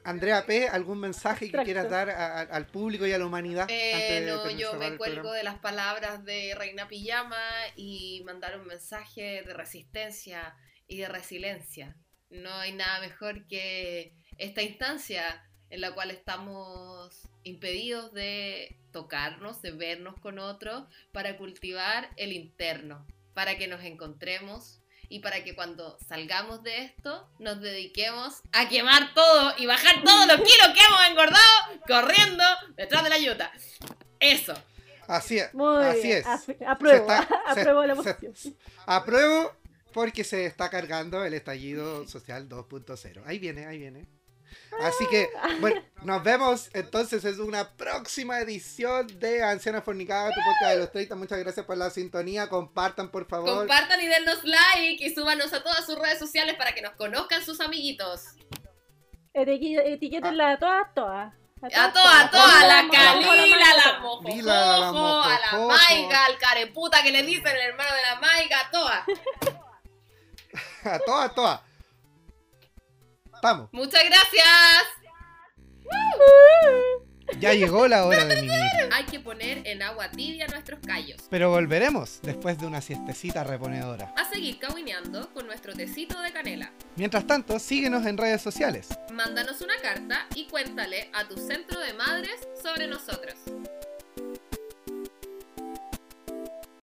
Speaker 2: Andrea P., ¿algún mensaje que quieras dar a- a- al público y a la humanidad?
Speaker 1: Eh, no, yo me
Speaker 2: el
Speaker 1: cuelgo de las palabras de Reina Pijama y mandar un mensaje de resistencia y de resiliencia. No hay nada mejor que esta instancia en la cual estamos impedidos de tocarnos, de vernos con otros, para cultivar el interno, para que nos encontremos y para que cuando salgamos de esto nos dediquemos a quemar todo y bajar todos los kilos que hemos engordado corriendo detrás de la yuta. Eso.
Speaker 2: Así es.
Speaker 3: Muy
Speaker 2: así
Speaker 3: bien.
Speaker 2: es.
Speaker 3: Apruebo,
Speaker 2: Se está- se-
Speaker 3: apruebo la
Speaker 2: se-. Apruebo porque se está cargando el estallido social 2.0. Ahí viene, ahí viene. Así que, bueno, nos vemos entonces en una próxima edición de Anciana Fornicada, tu podcast de los 30. Muchas gracias por la sintonía. Compartan, por favor.
Speaker 1: Compartan y dennos like y súbanos a todas sus redes sociales para que nos conozcan sus amiguitos.
Speaker 3: Etiquétenla a todas, todas.
Speaker 1: A todas, a todas, a la Calila, a la Mojojojo, a la. Maiga, al careputa que le dicen el hermano de la Maiga, a todas.
Speaker 2: A todas, a todas. Vamos,
Speaker 1: Muchas gracias.
Speaker 2: ya llegó la hora de mimir.
Speaker 1: Hay que poner en agua tibia nuestros callos.
Speaker 2: Pero volveremos después de una siestecita reponedora.
Speaker 1: A seguir cahuineando con nuestro tecito de canela.
Speaker 2: Mientras tanto, síguenos en redes sociales.
Speaker 1: Mándanos una carta y cuéntale a tu centro de madres sobre nosotros.